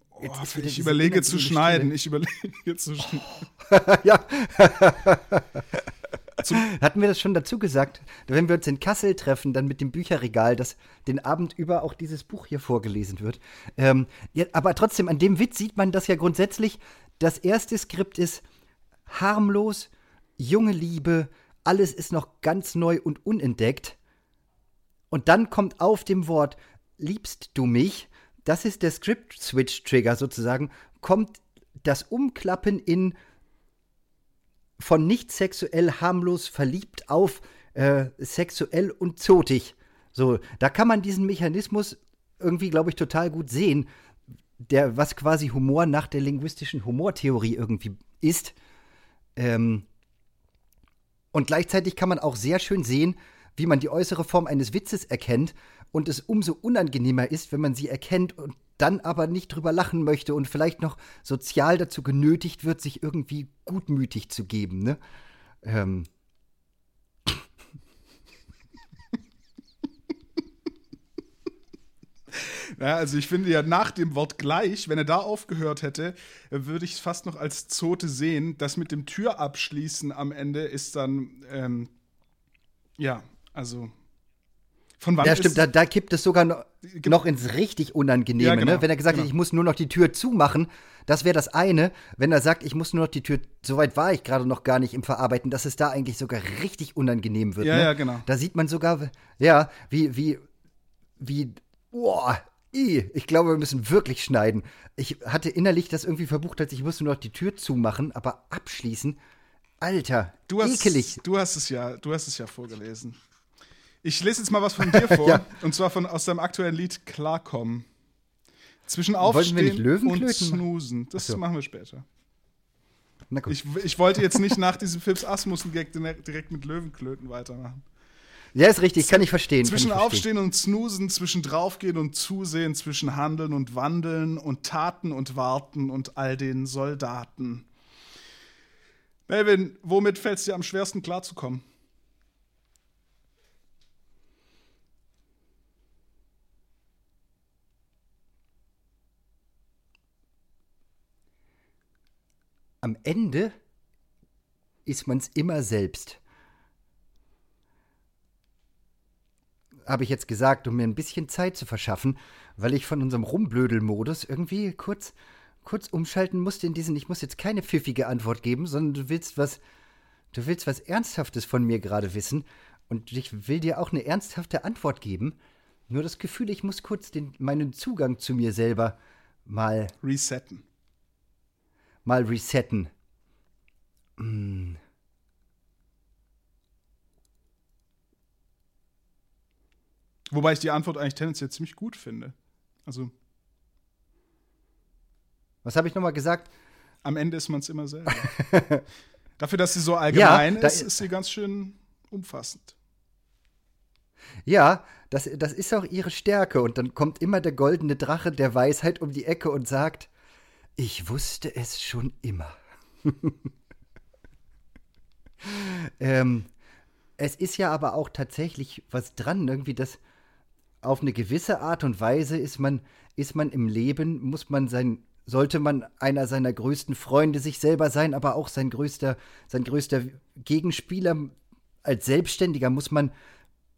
Oh, ich überlege zu schneiden. Ich überlege zu schneiden. ja. Hatten wir das schon dazu gesagt? Wenn wir uns in Kassel treffen, dann mit dem Bücherregal, dass den Abend über auch dieses Buch hier vorgelesen wird. Ähm, ja, aber trotzdem, an dem Witz sieht man das ja grundsätzlich. Das erste Skript ist harmlos, junge Liebe, alles ist noch ganz neu und unentdeckt. Und dann kommt auf dem Wort liebst du mich, das ist der Script-Switch-Trigger sozusagen, kommt das Umklappen in von nicht sexuell harmlos verliebt auf äh, sexuell und zotig. So, da kann man diesen Mechanismus irgendwie, glaube ich, total gut sehen, der, was quasi Humor nach der linguistischen Humortheorie irgendwie ist. Ähm, und gleichzeitig kann man auch sehr schön sehen, wie man die äußere Form eines Witzes erkennt und es umso unangenehmer ist, wenn man sie erkennt und dann aber nicht drüber lachen möchte und vielleicht noch sozial dazu genötigt wird, sich irgendwie gutmütig zu geben. Ne? Ähm. Ja, also ich finde ja nach dem Wort gleich, wenn er da aufgehört hätte, würde ich es fast noch als Zote sehen. Das mit dem Türabschließen am Ende ist dann, ähm, ja, also von wann ja, stimmt, da, da kippt es sogar noch, noch ins richtig Unangenehme. Ja, ne? genau, ne? Wenn er gesagt genau. hat, ich muss nur noch die Tür zumachen, das wäre das eine. Wenn er sagt, ich muss nur noch die Tür, soweit war ich gerade noch gar nicht im Verarbeiten, dass es da eigentlich sogar richtig unangenehm wird. Ja, ne? ja, genau. Da sieht man sogar, ja, wie, wie, wie, boah, ich glaube, wir müssen wirklich schneiden. Ich hatte innerlich das irgendwie verbucht, als ich musste nur noch die Tür zumachen, aber abschließen. Alter, du hast, ekelig. Du hast es ja, du hast es ja vorgelesen. Ich lese jetzt mal was von dir vor. ja. Und zwar von, aus deinem aktuellen Lied Klarkommen. Zwischen Aufstehen und Snoosen. Das so. machen wir später. Ich, ich, wollte jetzt nicht nach diesem Philips Asmussen-Gag direkt mit Löwenklöten weitermachen. Ja, ist richtig, kann ich verstehen. Zwischen ich Aufstehen und Snoosen, zwischen Draufgehen und Zusehen, zwischen Handeln und Wandeln und Taten und Warten und all den Soldaten. Melvin, womit fällt es dir am schwersten klarzukommen? am Ende ist man es immer selbst. Habe ich jetzt gesagt, um mir ein bisschen Zeit zu verschaffen, weil ich von unserem Rumblödel-Modus irgendwie kurz, kurz umschalten musste in diesen, ich muss jetzt keine pfiffige Antwort geben, sondern du willst was, du willst was Ernsthaftes von mir gerade wissen und ich will dir auch eine ernsthafte Antwort geben. Nur das Gefühl, ich muss kurz den, meinen Zugang zu mir selber mal resetten mal resetten. Hm. Wobei ich die Antwort eigentlich tendenziell ziemlich gut finde. Also. Was habe ich nochmal gesagt? Am Ende ist man es immer selber. Dafür, dass sie so allgemein ja, ist, ist sie ganz schön umfassend. Ja, das, das ist auch ihre Stärke. Und dann kommt immer der goldene Drache der Weisheit um die Ecke und sagt: ich wusste es schon immer. ähm, es ist ja aber auch tatsächlich was dran, irgendwie das auf eine gewisse Art und Weise ist man, ist man im Leben, muss man sein, sollte man einer seiner größten Freunde sich selber sein, aber auch sein größter, sein größter Gegenspieler. Als Selbstständiger muss man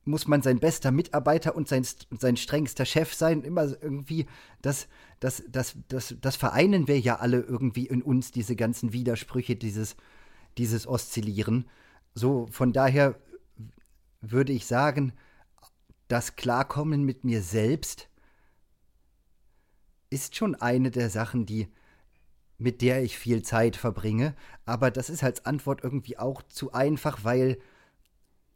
muss man sein bester Mitarbeiter und sein, sein strengster Chef sein. Immer irgendwie, das, das, das, das, das vereinen wir ja alle irgendwie in uns, diese ganzen Widersprüche, dieses, dieses Oszillieren. So, von daher würde ich sagen, das Klarkommen mit mir selbst ist schon eine der Sachen, die mit der ich viel Zeit verbringe, aber das ist als Antwort irgendwie auch zu einfach, weil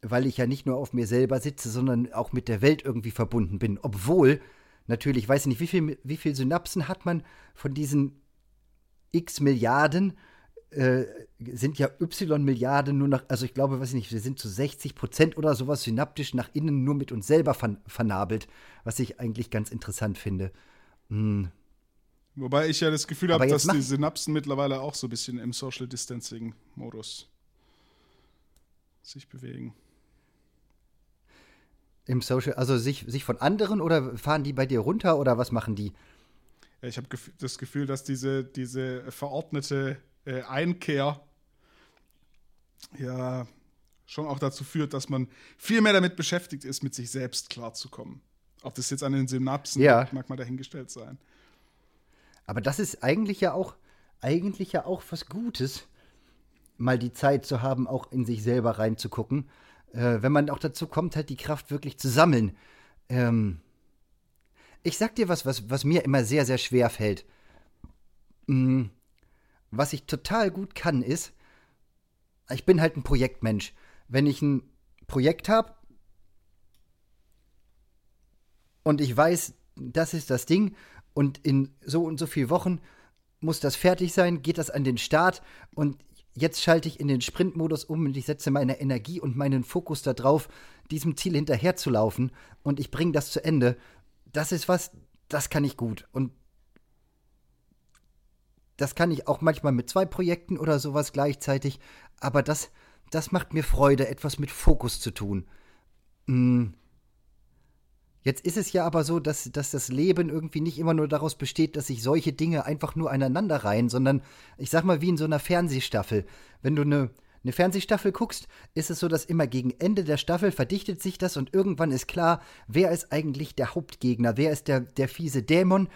weil ich ja nicht nur auf mir selber sitze, sondern auch mit der Welt irgendwie verbunden bin. Obwohl, natürlich, weiß ich nicht, wie viel, wie viel Synapsen hat man von diesen x Milliarden? Äh, sind ja Y-Milliarden nur noch, also ich glaube, weiß ich nicht, wir sind zu 60 Prozent oder sowas synaptisch nach innen nur mit uns selber ver vernabelt, was ich eigentlich ganz interessant finde. Hm. Wobei ich ja das Gefühl habe, dass die Synapsen mittlerweile auch so ein bisschen im Social Distancing-Modus sich bewegen. Im Social, also sich, sich von anderen oder fahren die bei dir runter oder was machen die? Ja, ich habe das Gefühl, dass diese, diese verordnete äh, Einkehr ja schon auch dazu führt, dass man viel mehr damit beschäftigt ist, mit sich selbst klarzukommen. Ob das jetzt an den Synapsen ja. liegt, mag mal dahingestellt sein. Aber das ist eigentlich ja auch, eigentlich ja auch was Gutes, mal die Zeit zu haben, auch in sich selber reinzugucken äh, wenn man auch dazu kommt, halt die Kraft wirklich zu sammeln. Ähm, ich sag dir was, was, was mir immer sehr, sehr schwer fällt. Mhm. Was ich total gut kann, ist, ich bin halt ein Projektmensch. Wenn ich ein Projekt habe und ich weiß, das ist das Ding und in so und so vielen Wochen muss das fertig sein, geht das an den Start und jetzt schalte ich in den Sprintmodus um und ich setze meine Energie und meinen Fokus darauf, diesem Ziel hinterherzulaufen und ich bringe das zu Ende. Das ist was, das kann ich gut. Und das kann ich auch manchmal mit zwei Projekten oder sowas gleichzeitig. Aber das, das macht mir Freude, etwas mit Fokus zu tun. Hm. Jetzt ist es ja aber so, dass, dass das Leben irgendwie nicht immer nur daraus besteht, dass sich solche Dinge einfach nur aneinander reihen, sondern ich sag mal wie in so einer Fernsehstaffel. Wenn du eine, eine Fernsehstaffel guckst, ist es so, dass immer gegen Ende der Staffel verdichtet sich das und irgendwann ist klar, wer ist eigentlich der Hauptgegner, wer ist der, der fiese Dämon,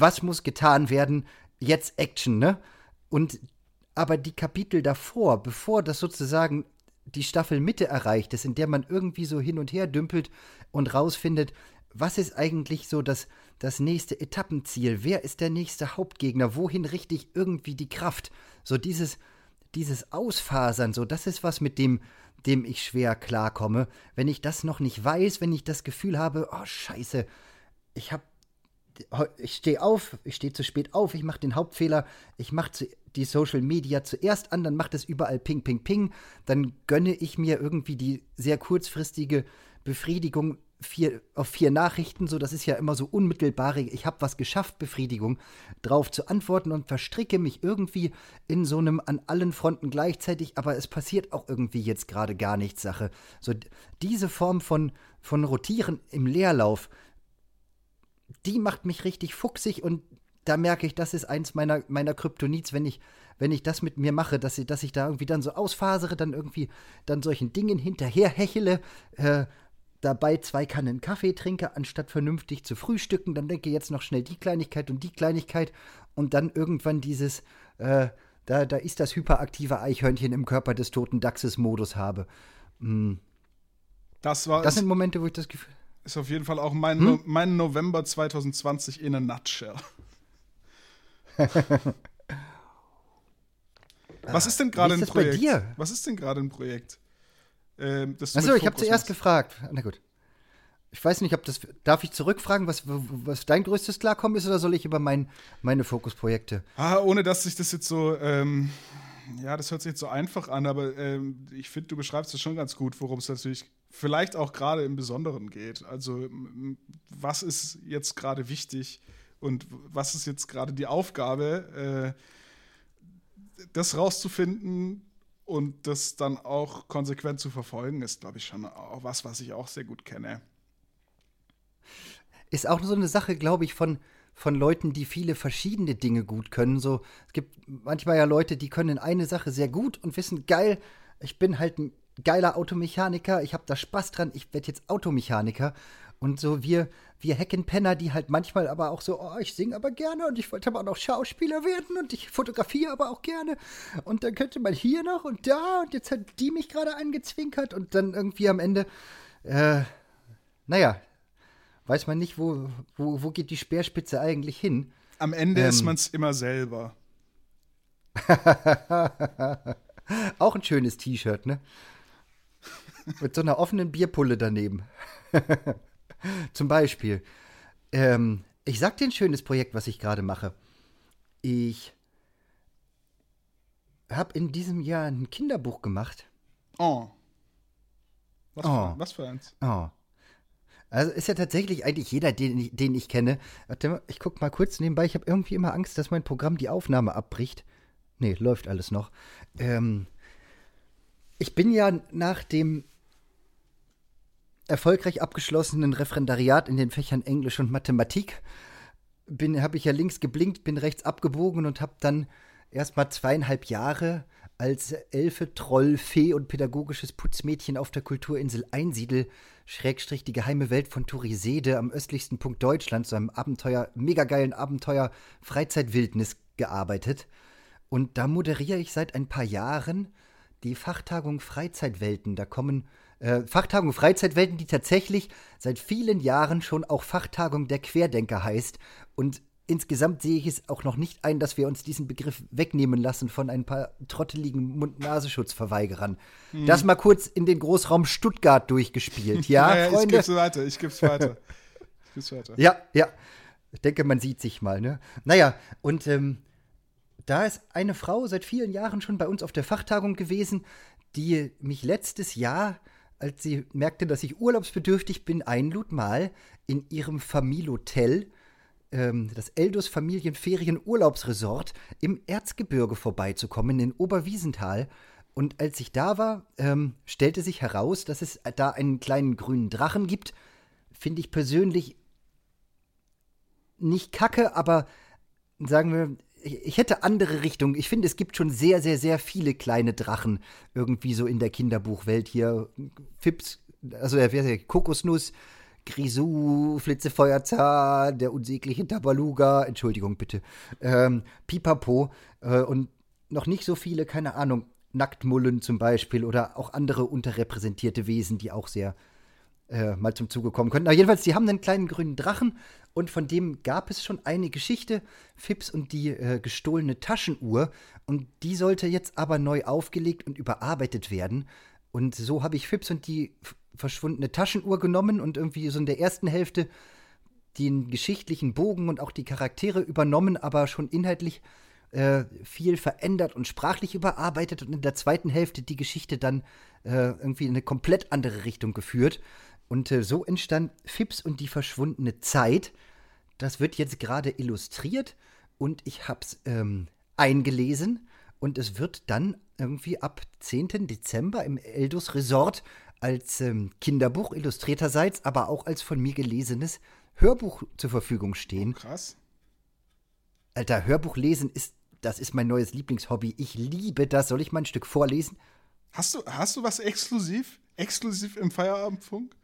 was muss getan werden, jetzt Action, ne? Und aber die Kapitel davor, bevor das sozusagen die Staffelmitte erreicht ist, in der man irgendwie so hin und her dümpelt und rausfindet, was ist eigentlich so das, das nächste Etappenziel? Wer ist der nächste Hauptgegner? Wohin richte ich irgendwie die Kraft? So dieses, dieses Ausfasern, so das ist was, mit dem, dem ich schwer klarkomme. Wenn ich das noch nicht weiß, wenn ich das Gefühl habe, oh Scheiße, ich habe ich stehe auf, ich stehe zu spät auf, ich mache den Hauptfehler, ich mache die Social Media zuerst an, dann macht es überall Ping, Ping, Ping, dann gönne ich mir irgendwie die sehr kurzfristige Befriedigung vier, auf vier Nachrichten, so das ist ja immer so unmittelbare, ich habe was geschafft, Befriedigung, drauf zu antworten und verstricke mich irgendwie in so einem an allen Fronten gleichzeitig, aber es passiert auch irgendwie jetzt gerade gar nichts Sache. So diese Form von, von Rotieren im Leerlauf, die macht mich richtig fuchsig und da merke ich, das ist eins meiner, meiner Kryptonits, wenn ich, wenn ich das mit mir mache, dass ich, dass ich da irgendwie dann so ausfasere, dann irgendwie dann solchen Dingen hinterher hechele, äh, dabei zwei Kannen Kaffee trinke, anstatt vernünftig zu frühstücken, dann denke ich jetzt noch schnell die Kleinigkeit und die Kleinigkeit und dann irgendwann dieses, äh, da, da ist das hyperaktive Eichhörnchen im Körper des toten Dachses-Modus habe. Hm. Das war. Das sind Momente, wo ich das Gefühl. Ist auf jeden Fall auch mein, hm? no mein November 2020 in a nutshell. Was ist denn gerade ein Projekt? Bei dir? Was ist denn gerade ein Projekt? Ähm, Achso, ich habe zuerst gefragt. Na gut. Ich weiß nicht, ob das. Darf ich zurückfragen, was, was dein größtes Klarkommen ist, oder soll ich über mein, meine Fokusprojekte? Ah, ohne dass sich das jetzt so. Ähm, ja, das hört sich jetzt so einfach an, aber ähm, ich finde, du beschreibst es schon ganz gut, worum es natürlich vielleicht auch gerade im Besonderen geht. Also was ist jetzt gerade wichtig und was ist jetzt gerade die Aufgabe, äh, das rauszufinden und das dann auch konsequent zu verfolgen, ist, glaube ich, schon auch was, was ich auch sehr gut kenne. Ist auch so eine Sache, glaube ich, von, von Leuten, die viele verschiedene Dinge gut können. So, es gibt manchmal ja Leute, die können eine Sache sehr gut und wissen, geil, ich bin halt ein geiler Automechaniker, ich habe da Spaß dran, ich werde jetzt Automechaniker. Und so wir, wir Heckenpenner, die halt manchmal aber auch so, oh, ich singe aber gerne und ich wollte aber auch noch Schauspieler werden und ich fotografiere aber auch gerne. Und dann könnte man hier noch und da und jetzt hat die mich gerade angezwinkert und dann irgendwie am Ende, äh, naja, weiß man nicht, wo, wo, wo geht die Speerspitze eigentlich hin. Am Ende ähm, ist man es immer selber. auch ein schönes T-Shirt, ne? Mit so einer offenen Bierpulle daneben. Zum Beispiel. Ähm, ich sag dir ein schönes Projekt, was ich gerade mache. Ich habe in diesem Jahr ein Kinderbuch gemacht. Oh. Was, oh. Für, was für eins? Oh. Also ist ja tatsächlich eigentlich jeder, den ich, den ich kenne. Warte mal, ich guck mal kurz nebenbei. Ich habe irgendwie immer Angst, dass mein Programm die Aufnahme abbricht. Nee, läuft alles noch. Ähm, ich bin ja nach dem erfolgreich abgeschlossenen Referendariat in den Fächern Englisch und Mathematik habe ich ja links geblinkt, bin rechts abgebogen und habe dann erst mal zweieinhalb Jahre als Elfe, Troll, Fee und pädagogisches Putzmädchen auf der Kulturinsel Einsiedel, Schrägstrich die geheime Welt von Turisede am östlichsten Punkt Deutschlands, so einem Abenteuer, mega geilen Abenteuer Freizeitwildnis gearbeitet. Und da moderiere ich seit ein paar Jahren die Fachtagung Freizeitwelten. Da kommen äh, Fachtagung Freizeitwelten, die tatsächlich seit vielen Jahren schon auch Fachtagung der Querdenker heißt. Und insgesamt sehe ich es auch noch nicht ein, dass wir uns diesen Begriff wegnehmen lassen von ein paar trotteligen Mund-Nasenschutzverweigerern. Hm. Das mal kurz in den Großraum Stuttgart durchgespielt, ja, naja, Freunde? Ich geb's weiter, ich geb's weiter. ich geb's weiter. Ja, ja. Ich denke, man sieht sich mal, ne? Naja, und ähm, da ist eine Frau seit vielen Jahren schon bei uns auf der Fachtagung gewesen, die mich letztes Jahr, als sie merkte, dass ich urlaubsbedürftig bin, einlud mal in ihrem Familienhotel, ähm, das Eldos Familienferien-Urlaubsresort im Erzgebirge vorbeizukommen in Oberwiesenthal. Und als ich da war, ähm, stellte sich heraus, dass es da einen kleinen grünen Drachen gibt. Finde ich persönlich nicht kacke, aber sagen wir, ich hätte andere Richtungen. Ich finde, es gibt schon sehr, sehr, sehr viele kleine Drachen irgendwie so in der Kinderbuchwelt hier. Fips, also der Kokosnuss, Grisou, Flitzefeuerzahn, der unsägliche Tabaluga, Entschuldigung bitte, ähm, Pipapo äh, und noch nicht so viele, keine Ahnung, Nacktmullen zum Beispiel oder auch andere unterrepräsentierte Wesen, die auch sehr äh, mal zum Zuge kommen könnten. Aber jedenfalls, die haben einen kleinen grünen Drachen und von dem gab es schon eine Geschichte, Fips und die äh, gestohlene Taschenuhr. Und die sollte jetzt aber neu aufgelegt und überarbeitet werden. Und so habe ich Fips und die verschwundene Taschenuhr genommen und irgendwie so in der ersten Hälfte den geschichtlichen Bogen und auch die Charaktere übernommen, aber schon inhaltlich äh, viel verändert und sprachlich überarbeitet und in der zweiten Hälfte die Geschichte dann äh, irgendwie in eine komplett andere Richtung geführt. Und äh, so entstand Fips und die verschwundene Zeit. Das wird jetzt gerade illustriert und ich habe es ähm, eingelesen und es wird dann irgendwie ab 10. Dezember im Eldus Resort als ähm, Kinderbuch illustrierterseits, aber auch als von mir gelesenes Hörbuch zur Verfügung stehen. Oh, krass. Alter, Hörbuch lesen ist, das ist mein neues Lieblingshobby. Ich liebe das. Soll ich mal ein Stück vorlesen? Hast du, hast du was exklusiv? Exklusiv im Feierabendfunk?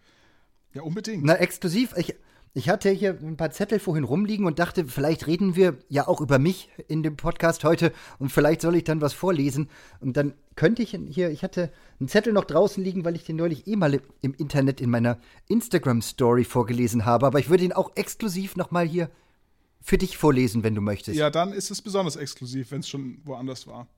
Ja, unbedingt. Na, exklusiv. Ich, ich hatte hier ein paar Zettel vorhin rumliegen und dachte, vielleicht reden wir ja auch über mich in dem Podcast heute und vielleicht soll ich dann was vorlesen. Und dann könnte ich hier, ich hatte einen Zettel noch draußen liegen, weil ich den neulich eh mal im Internet in meiner Instagram-Story vorgelesen habe. Aber ich würde ihn auch exklusiv nochmal hier für dich vorlesen, wenn du möchtest. Ja, dann ist es besonders exklusiv, wenn es schon woanders war.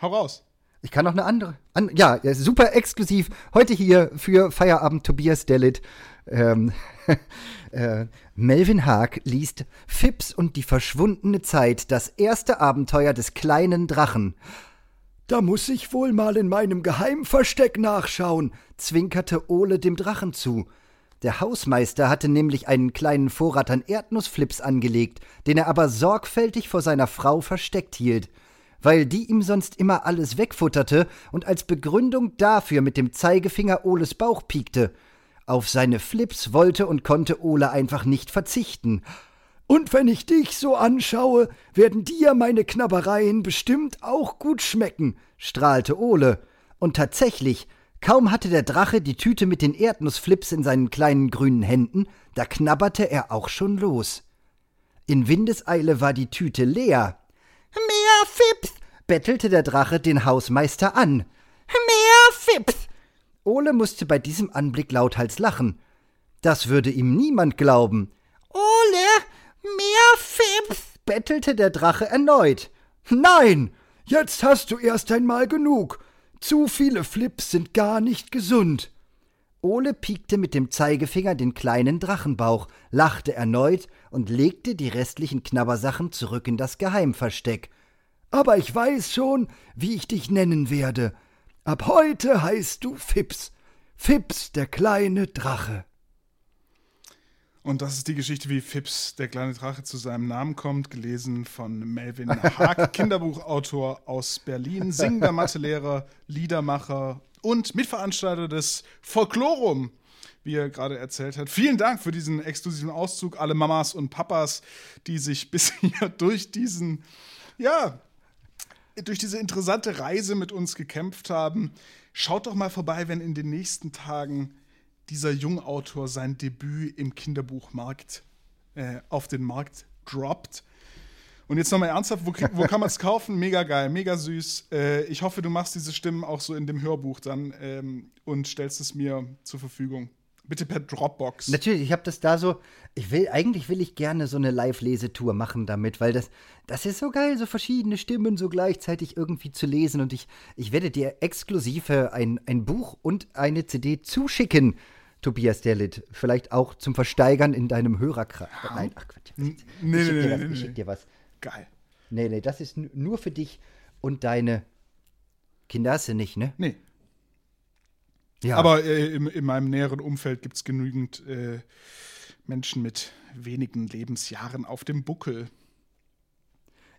Hau raus. Ich kann noch eine andere. An, ja, super exklusiv. Heute hier für Feierabend Tobias Dellit. Ähm, äh, Melvin Haag liest Fips und die verschwundene Zeit, das erste Abenteuer des kleinen Drachen. Da muss ich wohl mal in meinem Geheimversteck nachschauen, zwinkerte Ole dem Drachen zu. Der Hausmeister hatte nämlich einen kleinen Vorrat an Erdnussflips angelegt, den er aber sorgfältig vor seiner Frau versteckt hielt weil die ihm sonst immer alles wegfutterte und als Begründung dafür mit dem Zeigefinger Oles Bauch piekte. Auf seine Flips wollte und konnte Ole einfach nicht verzichten. Und wenn ich dich so anschaue, werden dir meine Knabbereien bestimmt auch gut schmecken, strahlte Ole. Und tatsächlich, kaum hatte der Drache die Tüte mit den Erdnussflips in seinen kleinen grünen Händen, da knabberte er auch schon los. In Windeseile war die Tüte leer, Mehr Fips, bettelte der Drache den Hausmeister an. Mehr Fips! Ole musste bei diesem Anblick lauthals lachen. Das würde ihm niemand glauben. Ole, mehr Fips! bettelte der Drache erneut. Nein, jetzt hast du erst einmal genug. Zu viele Flips sind gar nicht gesund. Ole piekte mit dem Zeigefinger den kleinen Drachenbauch, lachte erneut und legte die restlichen Knabbersachen zurück in das Geheimversteck. Aber ich weiß schon, wie ich dich nennen werde. Ab heute heißt du Fips. Fips, der kleine Drache. Und das ist die Geschichte, wie Fips, der kleine Drache, zu seinem Namen kommt, gelesen von Melvin Haag, Kinderbuchautor aus Berlin, singender Mathelehrer, Liedermacher und Mitveranstalter des Folklorum, wie er gerade erzählt hat. Vielen Dank für diesen exklusiven Auszug, alle Mamas und Papas, die sich bis hier durch diesen, ja, durch diese interessante Reise mit uns gekämpft haben. Schaut doch mal vorbei, wenn in den nächsten Tagen dieser Jungautor sein Debüt im Kinderbuchmarkt äh, auf den Markt droppt. Und jetzt nochmal ernsthaft, wo, wo kann man es kaufen? Mega geil, mega süß. Äh, ich hoffe, du machst diese Stimmen auch so in dem Hörbuch dann ähm, und stellst es mir zur Verfügung. Bitte per Dropbox. Natürlich, ich habe das da so. Ich will, eigentlich will ich gerne so eine Live-Lesetour machen damit, weil das, das ist so geil, so verschiedene Stimmen so gleichzeitig irgendwie zu lesen. Und ich, ich werde dir exklusiv ein, ein Buch und eine CD zuschicken, Tobias Derlit. Vielleicht auch zum Versteigern in deinem Hörerkreis. Nein, ach Quatsch. Nee, nee, nee, nee, Ich schick dir was. Geil. Nee, nee, das ist nur für dich und deine Kinder hast du nicht, ne? Nee. Ja. Aber äh, in, in, meinem näheren Umfeld gibt es genügend äh, Menschen mit wenigen Lebensjahren auf dem Buckel.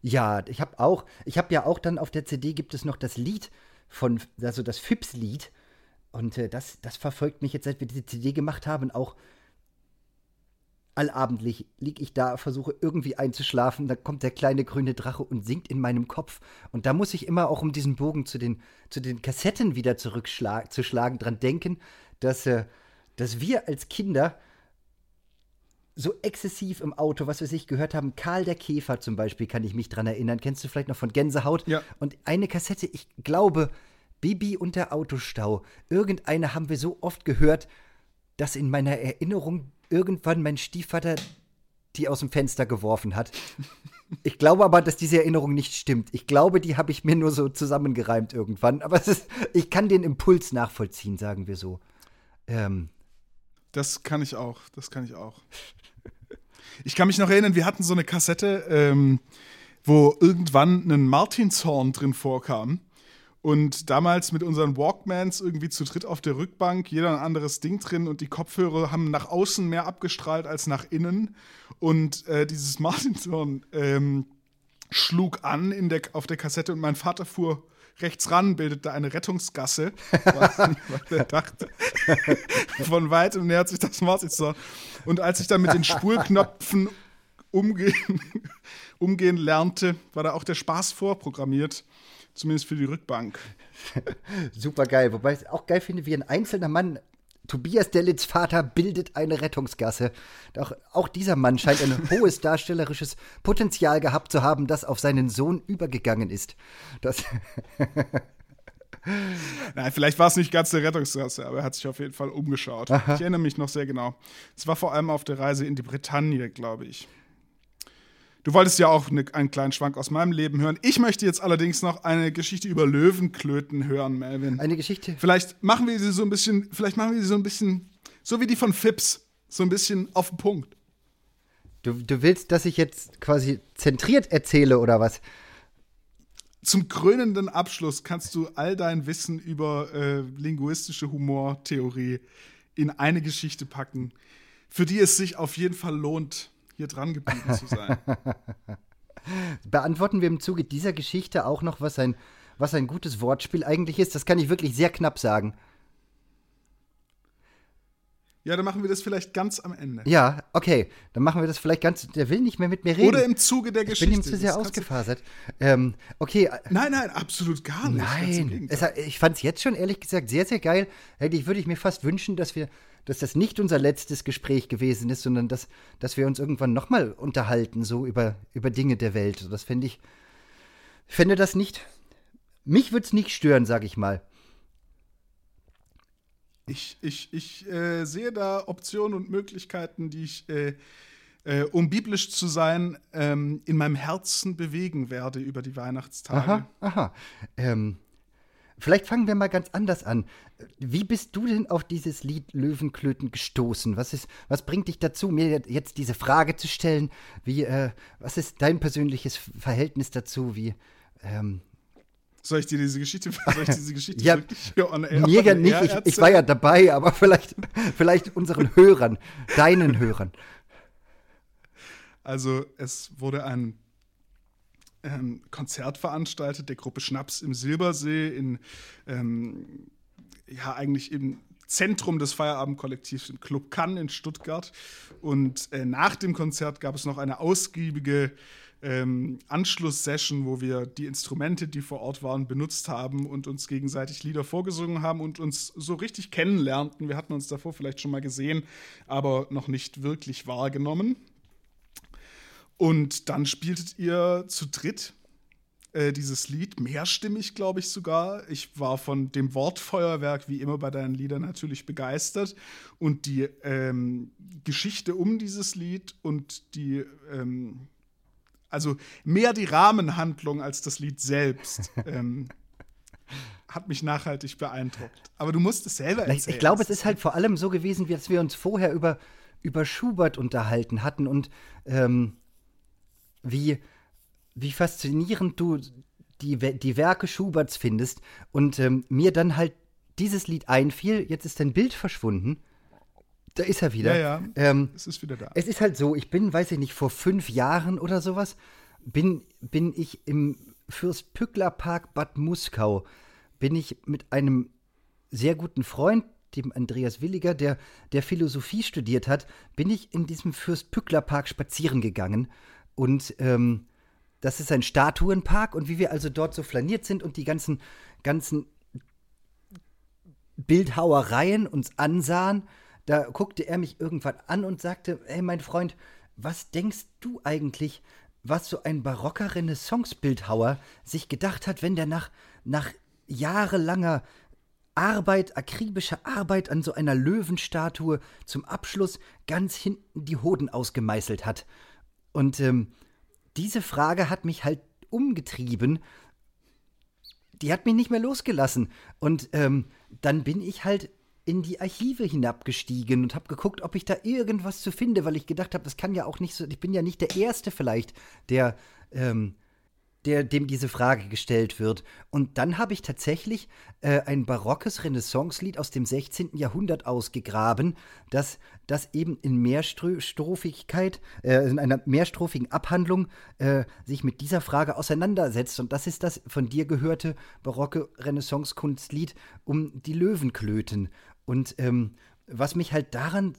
Ja, ich habe auch, ich habe ja auch dann auf der CD gibt es noch das Lied von, also das Fips-Lied. Und äh, das, das verfolgt mich jetzt, seit wir diese CD gemacht haben, auch allabendlich liege ich da, versuche irgendwie einzuschlafen, da kommt der kleine grüne Drache und singt in meinem Kopf. Und da muss ich immer auch um diesen Bogen zu den, zu den Kassetten wieder zurückzuschlagen, dran denken, dass, äh, dass wir als Kinder so exzessiv im Auto, was wir sich gehört haben, Karl der Käfer zum Beispiel, kann ich mich dran erinnern. Kennst du vielleicht noch von Gänsehaut? Ja. Und eine Kassette, ich glaube, Bibi und der Autostau. Irgendeine haben wir so oft gehört, dass in meiner Erinnerung irgendwann mein Stiefvater die aus dem Fenster geworfen hat. Ich glaube aber, dass diese Erinnerung nicht stimmt. Ich glaube, die habe ich mir nur so zusammengereimt irgendwann. Aber ist, ich kann den Impuls nachvollziehen, sagen wir so. Ähm. Das kann ich auch. Das kann ich auch. Ich kann mich noch erinnern, wir hatten so eine Kassette, ähm, wo irgendwann ein Martinshorn drin vorkam. Und damals mit unseren Walkmans irgendwie zu dritt auf der Rückbank, jeder ein anderes Ding drin und die Kopfhörer haben nach außen mehr abgestrahlt als nach innen. Und äh, dieses Martinshorn ähm, schlug an in der, auf der Kassette und mein Vater fuhr rechts ran, bildete eine Rettungsgasse, er dachte, von weitem nähert sich das Martinshorn. Und als ich dann mit den Spulknöpfen umgehen, umgehen lernte, war da auch der Spaß vorprogrammiert. Zumindest für die Rückbank. Super geil. Wobei ich es auch geil finde, wie ein einzelner Mann Tobias Dellits Vater bildet eine Rettungsgasse. Doch auch dieser Mann scheint ein hohes darstellerisches Potenzial gehabt zu haben, das auf seinen Sohn übergegangen ist. Das Nein, vielleicht war es nicht ganz eine Rettungsgasse, aber er hat sich auf jeden Fall umgeschaut. Aha. Ich erinnere mich noch sehr genau. Es war vor allem auf der Reise in die Bretagne, glaube ich. Du wolltest ja auch ne, einen kleinen Schwank aus meinem Leben hören. Ich möchte jetzt allerdings noch eine Geschichte über Löwenklöten hören, Melvin. Eine Geschichte? Vielleicht machen wir sie so ein bisschen, vielleicht machen wir sie so ein bisschen, so wie die von Phipps, so ein bisschen auf den Punkt. Du, du willst, dass ich jetzt quasi zentriert erzähle oder was? Zum krönenden Abschluss kannst du all dein Wissen über äh, linguistische Humortheorie in eine Geschichte packen, für die es sich auf jeden Fall lohnt, hier dran geblieben zu sein. Beantworten wir im Zuge dieser Geschichte auch noch, was ein, was ein gutes Wortspiel eigentlich ist? Das kann ich wirklich sehr knapp sagen. Ja, dann machen wir das vielleicht ganz am Ende. Ja, okay. Dann machen wir das vielleicht ganz. Der will nicht mehr mit mir reden. Oder im Zuge der Geschichte. Ich bin ihm zu sehr ausgefasert. Ähm, okay. Nein, nein, absolut gar nicht. Nein. Es, ich fand es jetzt schon ehrlich gesagt sehr, sehr geil. Hätte würde ich mir fast wünschen, dass wir dass das nicht unser letztes Gespräch gewesen ist, sondern dass, dass wir uns irgendwann nochmal unterhalten, so über, über Dinge der Welt. Das fände ich, fände das nicht, mich würde es nicht stören, sage ich mal. Ich, ich, ich äh, sehe da Optionen und Möglichkeiten, die ich, äh, äh, um biblisch zu sein, ähm, in meinem Herzen bewegen werde über die Weihnachtstage. Aha, aha. Ähm, Vielleicht fangen wir mal ganz anders an. Wie bist du denn auf dieses Lied Löwenklöten gestoßen? Was, ist, was bringt dich dazu, mir jetzt diese Frage zu stellen? Wie, äh, was ist dein persönliches Verhältnis dazu? Wie, ähm, soll ich dir diese Geschichte, soll ich diese Geschichte ja, on nicht, ich, ich, war ja dabei, aber vielleicht, vielleicht unseren Hörern, deinen Hörern. Also es wurde ein ähm, Konzert veranstaltet, der Gruppe Schnaps im Silbersee, in, ähm, ja, eigentlich im Zentrum des Feierabendkollektivs im Club Cannes in Stuttgart. Und äh, nach dem Konzert gab es noch eine ausgiebige ähm, Anschlusssession, wo wir die Instrumente, die vor Ort waren, benutzt haben und uns gegenseitig Lieder vorgesungen haben und uns so richtig kennenlernten. Wir hatten uns davor vielleicht schon mal gesehen, aber noch nicht wirklich wahrgenommen. Und dann spieltet ihr zu dritt äh, dieses Lied, mehrstimmig, glaube ich sogar. Ich war von dem Wortfeuerwerk, wie immer bei deinen Liedern, natürlich begeistert. Und die ähm, Geschichte um dieses Lied und die, ähm, also mehr die Rahmenhandlung als das Lied selbst. ähm, hat mich nachhaltig beeindruckt. Aber du musst es selber erzählen. Ich glaube, es ist halt vor allem so gewesen, wie dass wir uns vorher über, über Schubert unterhalten hatten und ähm, wie wie faszinierend du die, die Werke Schuberts findest und ähm, mir dann halt dieses Lied einfiel, jetzt ist dein Bild verschwunden. Da ist er wieder. Ja, ja. Ähm, es ist wieder da. Es ist halt so, ich bin, weiß ich nicht, vor fünf Jahren oder sowas, bin, bin ich im Fürstpückler-Park Bad Muskau, bin ich mit einem sehr guten Freund, dem Andreas Williger, der, der Philosophie studiert hat, bin ich in diesem Fürstpückler-Park spazieren gegangen. Und ähm, das ist ein Statuenpark. Und wie wir also dort so flaniert sind und die ganzen, ganzen Bildhauereien uns ansahen, da guckte er mich irgendwann an und sagte, hey mein Freund, was denkst du eigentlich, was so ein barocker Renaissance-Bildhauer sich gedacht hat, wenn der nach, nach jahrelanger Arbeit, akribischer Arbeit an so einer Löwenstatue zum Abschluss ganz hinten die Hoden ausgemeißelt hat. Und ähm, diese Frage hat mich halt umgetrieben. Die hat mich nicht mehr losgelassen. Und ähm, dann bin ich halt in die Archive hinabgestiegen und habe geguckt, ob ich da irgendwas zu finde, weil ich gedacht habe, das kann ja auch nicht so, ich bin ja nicht der Erste vielleicht, der, ähm, der dem diese Frage gestellt wird. Und dann habe ich tatsächlich äh, ein barockes Renaissance-Lied aus dem 16. Jahrhundert ausgegraben, das, das eben in Mehrstrophigkeit, äh, in einer mehrstrophigen Abhandlung äh, sich mit dieser Frage auseinandersetzt. Und das ist das von dir gehörte barocke Renaissance-Kunstlied um die Löwenklöten. Und ähm, was mich halt daran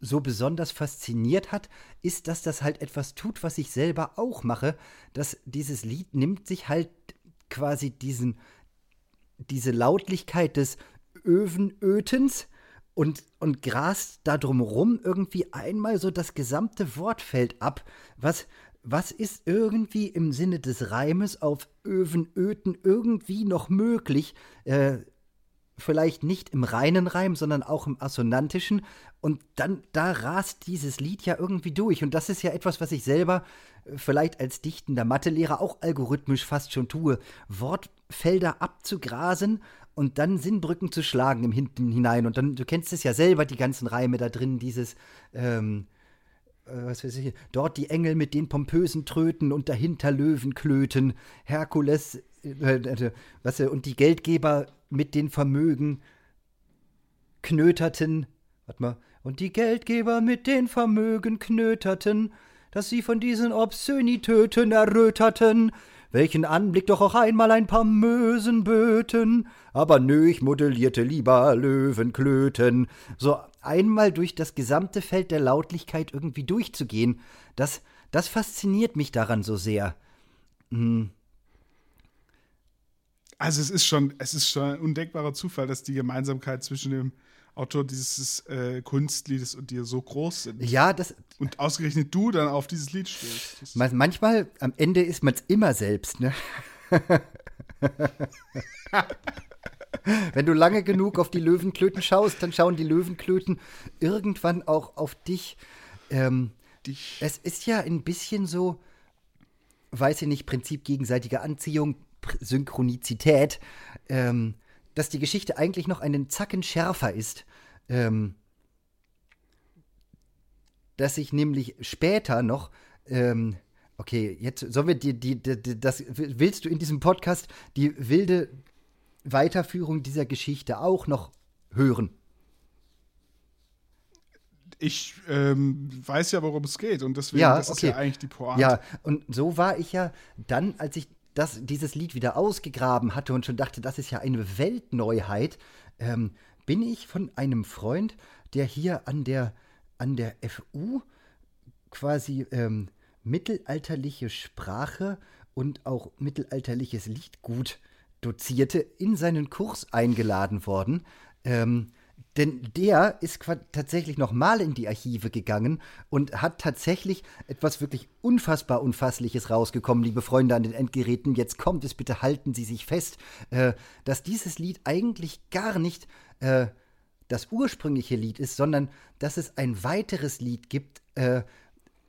so besonders fasziniert hat, ist, dass das halt etwas tut, was ich selber auch mache. Dass dieses Lied nimmt sich halt quasi diesen, diese Lautlichkeit des Övenötens und, und grast da drumrum irgendwie einmal so das gesamte Wortfeld ab, was, was ist irgendwie im Sinne des Reimes auf Övenöten irgendwie noch möglich, äh, vielleicht nicht im reinen Reim, sondern auch im assonantischen. Und dann, da rast dieses Lied ja irgendwie durch. Und das ist ja etwas, was ich selber äh, vielleicht als dichtender Mathelehrer auch algorithmisch fast schon tue. Wortfelder abzugrasen und dann Sinnbrücken zu schlagen im Hinten hinein. Und dann, du kennst es ja selber, die ganzen Reime da drin, dieses, ähm, äh, was weiß ich, dort die Engel mit den pompösen Tröten und dahinter Löwenklöten, Herkules, äh, was, und die Geldgeber mit den Vermögen knöterten, warte mal, und die Geldgeber mit den Vermögen knöterten, dass sie von diesen Obszönitöten erröterten, welchen Anblick doch auch einmal ein paar Mösen böten, aber nö, ich modellierte lieber Löwenklöten. So einmal durch das gesamte Feld der Lautlichkeit irgendwie durchzugehen, das, das fasziniert mich daran so sehr. Hm. Also es ist schon, es ist schon ein undenkbarer Zufall, dass die Gemeinsamkeit zwischen dem Autor dieses äh, Kunstliedes und dir so groß sind. Ja, das. Und ausgerechnet du dann auf dieses Lied stehst. manchmal, am Ende ist man es immer selbst, ne? Wenn du lange genug auf die Löwenklöten schaust, dann schauen die Löwenklöten irgendwann auch auf dich. Ähm, dich. Es ist ja ein bisschen so, weiß ich nicht, Prinzip gegenseitiger Anziehung, Synchronizität, ähm, dass die Geschichte eigentlich noch einen Zacken schärfer ist. Ähm, dass ich nämlich später noch, ähm, okay, jetzt sollen wir die, die, die, das, willst du in diesem Podcast die wilde Weiterführung dieser Geschichte auch noch hören? ich ähm, weiß ja, worum es geht und deswegen ja, das okay. ist ja eigentlich die Pointe. Ja, und so war ich ja dann, als ich das, dieses Lied wieder ausgegraben hatte und schon dachte, das ist ja eine Weltneuheit, ähm, bin ich von einem Freund, der hier an der, an der FU quasi ähm, mittelalterliche Sprache und auch mittelalterliches Liedgut dozierte, in seinen Kurs eingeladen worden. Ähm, denn der ist tatsächlich nochmal in die Archive gegangen und hat tatsächlich etwas wirklich unfassbar Unfassliches rausgekommen, liebe Freunde an den Endgeräten. Jetzt kommt es, bitte halten Sie sich fest, äh, dass dieses Lied eigentlich gar nicht äh, das ursprüngliche Lied ist, sondern dass es ein weiteres Lied gibt, äh,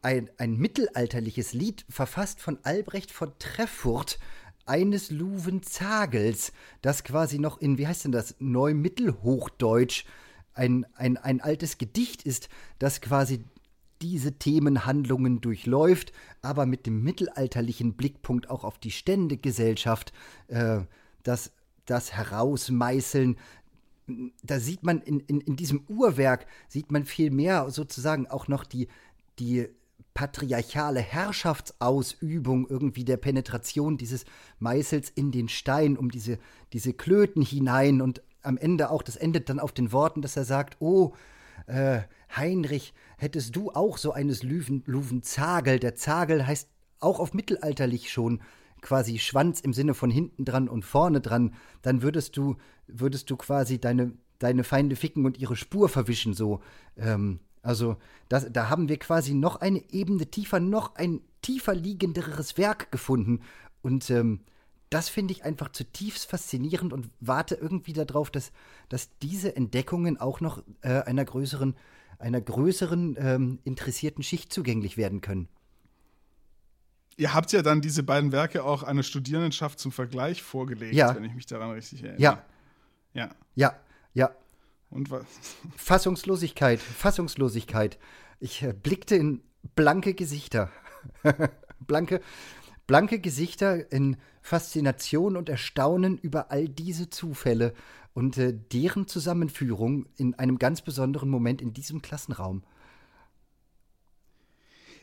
ein, ein mittelalterliches Lied, verfasst von Albrecht von Treffurt, eines Luvenzagels, das quasi noch in, wie heißt denn das, Neumittelhochdeutsch ein, ein, ein altes Gedicht ist, das quasi diese Themenhandlungen durchläuft, aber mit dem mittelalterlichen Blickpunkt auch auf die Ständegesellschaft, äh, das, das Herausmeißeln. Da sieht man in, in, in diesem Uhrwerk, sieht man viel mehr sozusagen auch noch die, die patriarchale Herrschaftsausübung irgendwie der Penetration dieses Meißels in den Stein, um diese, diese Klöten hinein und am Ende auch, das endet dann auf den Worten, dass er sagt, oh, äh, Heinrich, hättest du auch so eines Löwen, Löwenzagel? Der Zagel heißt auch auf mittelalterlich schon quasi Schwanz im Sinne von hinten dran und vorne dran, dann würdest du, würdest du quasi deine, deine Feinde ficken und ihre Spur verwischen, so. Ähm, also, das, da haben wir quasi noch eine Ebene tiefer, noch ein tiefer liegenderes Werk gefunden. Und ähm, das finde ich einfach zutiefst faszinierend und warte irgendwie darauf, dass, dass diese Entdeckungen auch noch äh, einer größeren, einer größeren ähm, interessierten Schicht zugänglich werden können. Ihr habt ja dann diese beiden Werke auch einer Studierendenschaft zum Vergleich vorgelegt, ja. wenn ich mich daran richtig erinnere. Ja. Ja. Ja, ja. Und was? Fassungslosigkeit, Fassungslosigkeit. Ich äh, blickte in blanke Gesichter. blanke, blanke Gesichter in Faszination und Erstaunen über all diese Zufälle und äh, deren Zusammenführung in einem ganz besonderen Moment in diesem Klassenraum.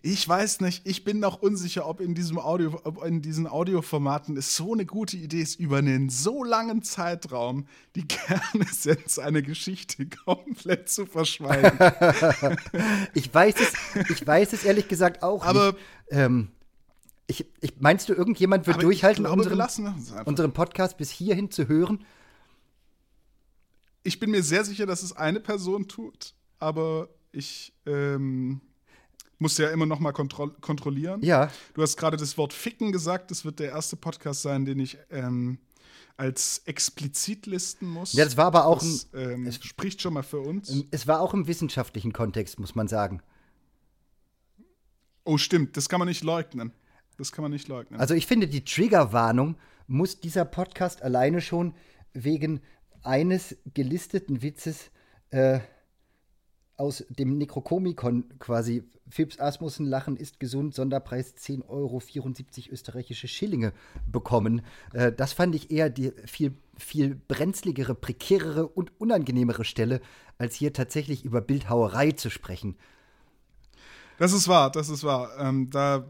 Ich weiß nicht, ich bin noch unsicher, ob in diesem Audio, ob in diesen Audioformaten es so eine gute Idee ist, über einen so langen Zeitraum die Kernessenz einer Geschichte komplett zu verschweigen. ich weiß es, ich weiß es ehrlich gesagt auch Aber nicht. Ähm, ich, ich, meinst du, irgendjemand wird durchhalten, glaube, unseren, unseren Podcast bis hierhin zu hören? ich bin mir sehr sicher, dass es eine Person tut, aber ich ähm, muss ja immer noch mal kontro kontrollieren. Ja. Du hast gerade das Wort Ficken gesagt. Das wird der erste Podcast sein, den ich ähm, als explizit listen muss. Ja, das war aber auch das, ähm, es- spricht schon mal für uns. Es war auch im wissenschaftlichen Kontext, muss man sagen. Oh, stimmt. Das kann man nicht leugnen. Das kann man nicht leugnen. Also ich finde, die Triggerwarnung muss dieser Podcast alleine schon wegen eines gelisteten Witzes äh, aus dem Necrokomicon quasi Phipps Asmussen Lachen ist gesund, Sonderpreis 10,74 Euro österreichische Schillinge bekommen. Äh, das fand ich eher die viel, viel brenzligere, prekärere und unangenehmere Stelle, als hier tatsächlich über Bildhauerei zu sprechen. Das ist wahr, das ist wahr. Ähm, da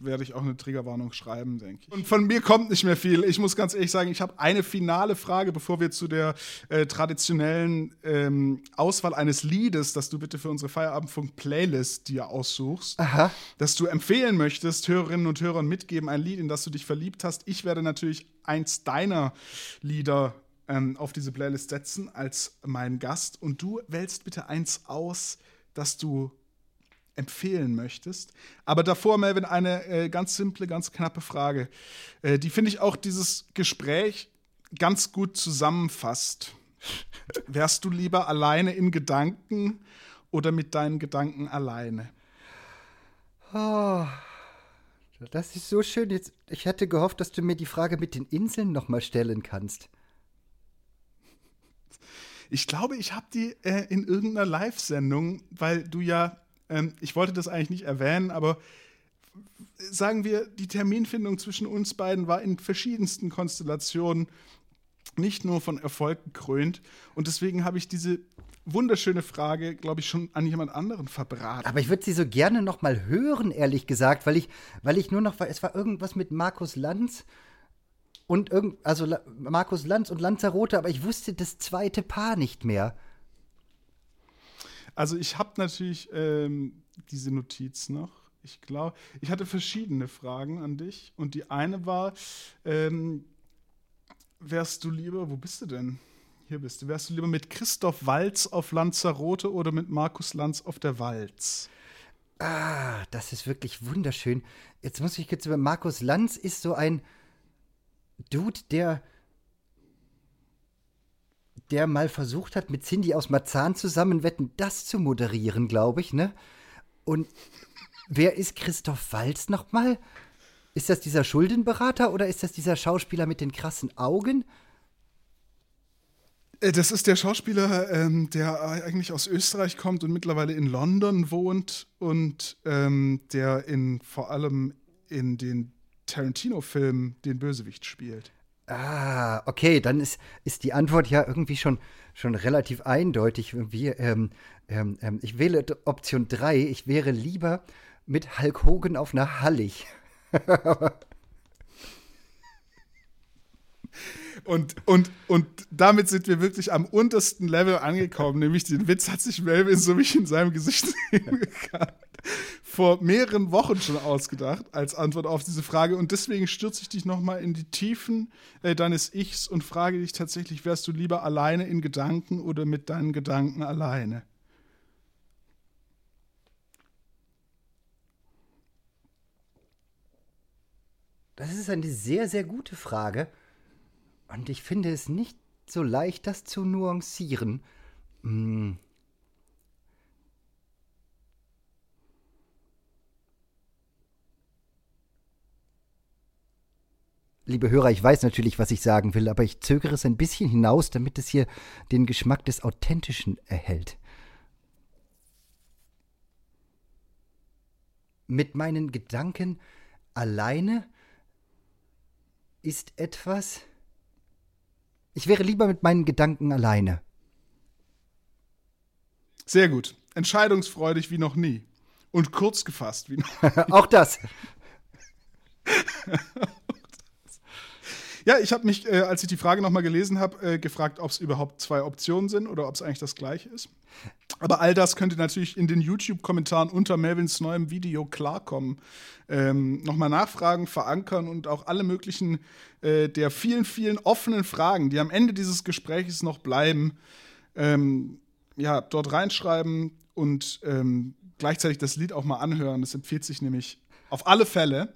werde ich auch eine Triggerwarnung schreiben, denke ich. Und von mir kommt nicht mehr viel. Ich muss ganz ehrlich sagen, ich habe eine finale Frage, bevor wir zu der äh, traditionellen ähm, Auswahl eines Liedes, das du bitte für unsere Feierabendfunk-Playlist dir aussuchst, Aha. das du empfehlen möchtest, Hörerinnen und Hörern mitgeben, ein Lied, in das du dich verliebt hast. Ich werde natürlich eins deiner Lieder ähm, auf diese Playlist setzen als mein Gast. Und du wählst bitte eins aus, das du empfehlen möchtest. Aber davor, Melvin, eine äh, ganz simple, ganz knappe Frage, äh, die finde ich auch dieses Gespräch ganz gut zusammenfasst. Wärst du lieber alleine in Gedanken oder mit deinen Gedanken alleine? Oh, das ist so schön. Jetzt, ich hätte gehofft, dass du mir die Frage mit den Inseln noch mal stellen kannst. Ich glaube, ich habe die äh, in irgendeiner Live-Sendung, weil du ja, ähm, ich wollte das eigentlich nicht erwähnen, aber sagen wir, die Terminfindung zwischen uns beiden war in verschiedensten Konstellationen nicht nur von Erfolg gekrönt. Und deswegen habe ich diese wunderschöne Frage, glaube ich, schon an jemand anderen verbraten. Aber ich würde sie so gerne noch mal hören, ehrlich gesagt, weil ich, weil ich nur noch, es war irgendwas mit Markus Lanz und irgend, also La Markus Lanz und Lanzarote, aber ich wusste das zweite Paar nicht mehr. Also ich habe natürlich ähm, diese Notiz noch. Ich glaube, ich hatte verschiedene Fragen an dich. Und die eine war, ähm, wärst du lieber, wo bist du denn? Hier bist du. Wärst du lieber mit Christoph Walz auf Lanzarote oder mit Markus Lanz auf der Walz? Ah, das ist wirklich wunderschön. Jetzt muss ich kurz über Markus Lanz ist so ein Dude, der der mal versucht hat, mit Cindy aus Marzahn zusammen Wetten, das zu moderieren, glaube ich, ne? Und wer ist Christoph Walz nochmal? Ist das dieser Schuldenberater oder ist das dieser Schauspieler mit den krassen Augen? Äh, das ist der Schauspieler, ähm, der eigentlich aus Österreich kommt und mittlerweile in London wohnt und ähm, der in vor allem in den Tarantino-Filmen den Bösewicht spielt. Ah, okay, dann ist, ist die Antwort ja irgendwie schon, schon relativ eindeutig. Wir, ähm, ähm, ähm ich wähle Option 3. Ich wäre lieber mit Hulk Hogan auf einer Hallig. Und, und, und damit sind wir wirklich am untersten Level angekommen. Nämlich den Witz hat sich Melvin, so wie in seinem Gesicht sehen kann, vor mehreren Wochen schon ausgedacht als Antwort auf diese Frage. Und deswegen stürze ich dich nochmal in die Tiefen äh, deines Ichs und frage dich tatsächlich, wärst du lieber alleine in Gedanken oder mit deinen Gedanken alleine? Das ist eine sehr, sehr gute Frage. Und ich finde es nicht so leicht, das zu nuancieren. Hm. Liebe Hörer, ich weiß natürlich, was ich sagen will, aber ich zögere es ein bisschen hinaus, damit es hier den Geschmack des Authentischen erhält. Mit meinen Gedanken alleine ist etwas, ich wäre lieber mit meinen Gedanken alleine. Sehr gut. Entscheidungsfreudig wie noch nie. Und kurz gefasst wie noch nie. Auch das. ja, ich habe mich, äh, als ich die Frage nochmal gelesen habe, äh, gefragt, ob es überhaupt zwei Optionen sind oder ob es eigentlich das gleiche ist. Aber all das könnt ihr natürlich in den YouTube-Kommentaren unter Melvins neuem Video klarkommen. Ähm, Nochmal nachfragen, verankern und auch alle möglichen äh, der vielen, vielen offenen Fragen, die am Ende dieses Gesprächs noch bleiben, ähm, ja, dort reinschreiben und ähm, gleichzeitig das Lied auch mal anhören. Das empfiehlt sich nämlich auf alle Fälle.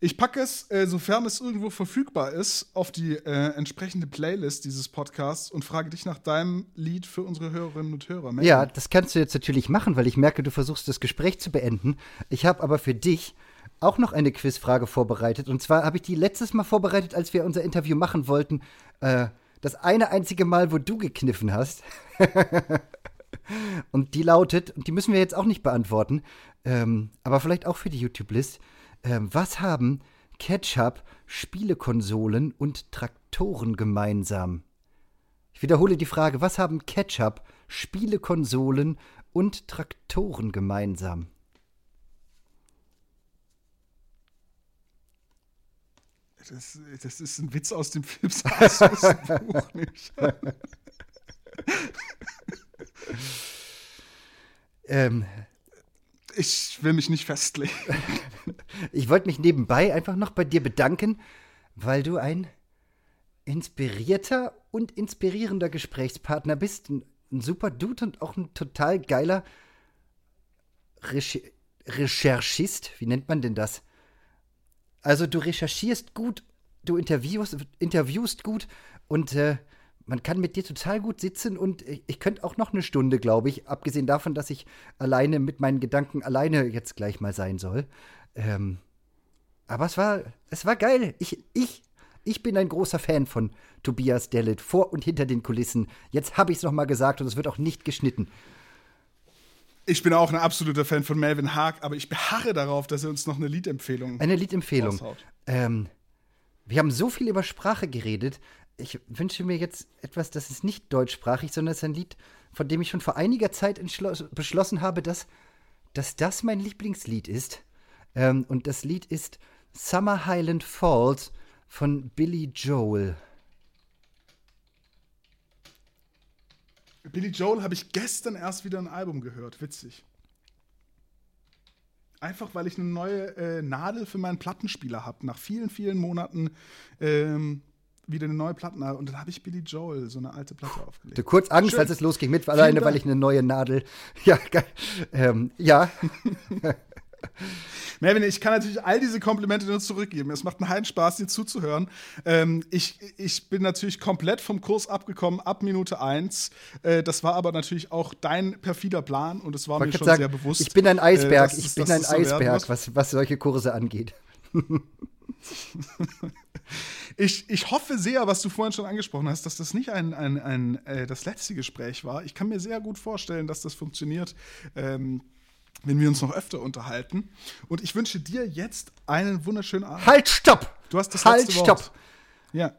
Ich packe es, äh, sofern es irgendwo verfügbar ist, auf die äh, entsprechende Playlist dieses Podcasts und frage dich nach deinem Lied für unsere Hörerinnen und Hörer. Melden. Ja, das kannst du jetzt natürlich machen, weil ich merke, du versuchst das Gespräch zu beenden. Ich habe aber für dich auch noch eine Quizfrage vorbereitet. Und zwar habe ich die letztes Mal vorbereitet, als wir unser Interview machen wollten. Äh, das eine einzige Mal, wo du gekniffen hast. und die lautet, und die müssen wir jetzt auch nicht beantworten, ähm, aber vielleicht auch für die YouTube-List. Ähm, was haben Ketchup, Spielekonsolen und Traktoren gemeinsam? Ich wiederhole die Frage, was haben Ketchup, Spielekonsolen und Traktoren gemeinsam? Das, das ist ein Witz aus dem Film, Buch nicht. ähm, ich will mich nicht festlegen. Ich wollte mich nebenbei einfach noch bei dir bedanken, weil du ein inspirierter und inspirierender Gesprächspartner bist. Ein, ein super Dude und auch ein total geiler Recher Recherchist. Wie nennt man denn das? Also du recherchierst gut, du interviewst, interviewst gut und äh, man kann mit dir total gut sitzen und ich, könnte auch noch eine Stunde, glaube ich, abgesehen davon, dass ich alleine mit meinen Gedanken alleine jetzt gleich mal sein soll. Ähm, aber es war, es war geil. Ich, ich, ich bin ein großer Fan von Tobias Dellet vor und hinter den Kulissen. Jetzt habe ich es noch mal gesagt und es wird auch nicht geschnitten. Ich bin auch ein absoluter Fan von Melvin Haag, aber ich beharre darauf, dass er uns noch eine Liedempfehlung. Eine Liedempfehlung. Ähm, wir haben so viel über Sprache geredet. Ich wünsche mir jetzt etwas, das ist nicht deutschsprachig, sondern es ist ein Lied, von dem ich schon vor einiger Zeit beschlossen habe, dass, dass das mein Lieblingslied ist. Ähm, und das Lied ist Summer Highland Falls von Billy Joel. Billy Joel habe ich gestern erst wieder ein Album gehört. Witzig. Einfach weil ich eine neue äh, Nadel für meinen Plattenspieler habe. Nach vielen, vielen Monaten ähm, wieder eine neue Platte. Und dann habe ich Billy Joel, so eine alte Platte aufgelegt. Du kurz Angst, Schön. als es losging, mit alleine, weil ich eine neue Nadel. Ja, geil. Ähm, ja. Melvin, ich kann natürlich all diese Komplimente nur zurückgeben. Es macht einen heiden Spaß, dir zuzuhören. Ähm, ich, ich bin natürlich komplett vom Kurs abgekommen ab Minute 1. Äh, das war aber natürlich auch dein perfider Plan und es war mir schon sagen, sehr bewusst. Ich bin ein Eisberg, äh, ich bin ein Eisberg, was, was solche Kurse angeht. Ich, ich hoffe sehr, was du vorhin schon angesprochen hast, dass das nicht ein, ein, ein äh, das letzte Gespräch war. Ich kann mir sehr gut vorstellen, dass das funktioniert. Ähm, wenn wir uns noch öfter unterhalten. Und ich wünsche dir jetzt einen wunderschönen Abend. Halt, stopp! Du hast das halt, letzte Wort. stopp! Ja.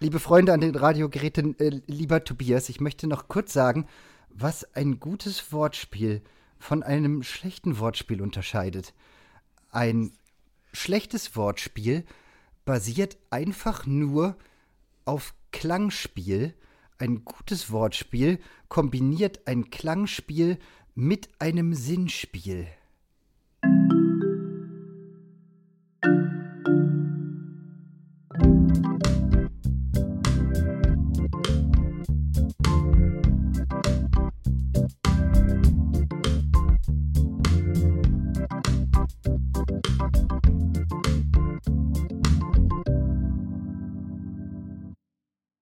Liebe Freunde an den Radiogeräten, äh, lieber Tobias, ich möchte noch kurz sagen, was ein gutes Wortspiel von einem schlechten Wortspiel unterscheidet. Ein schlechtes Wortspiel basiert einfach nur auf Klangspiel. Ein gutes Wortspiel kombiniert ein Klangspiel mit einem Sinnspiel.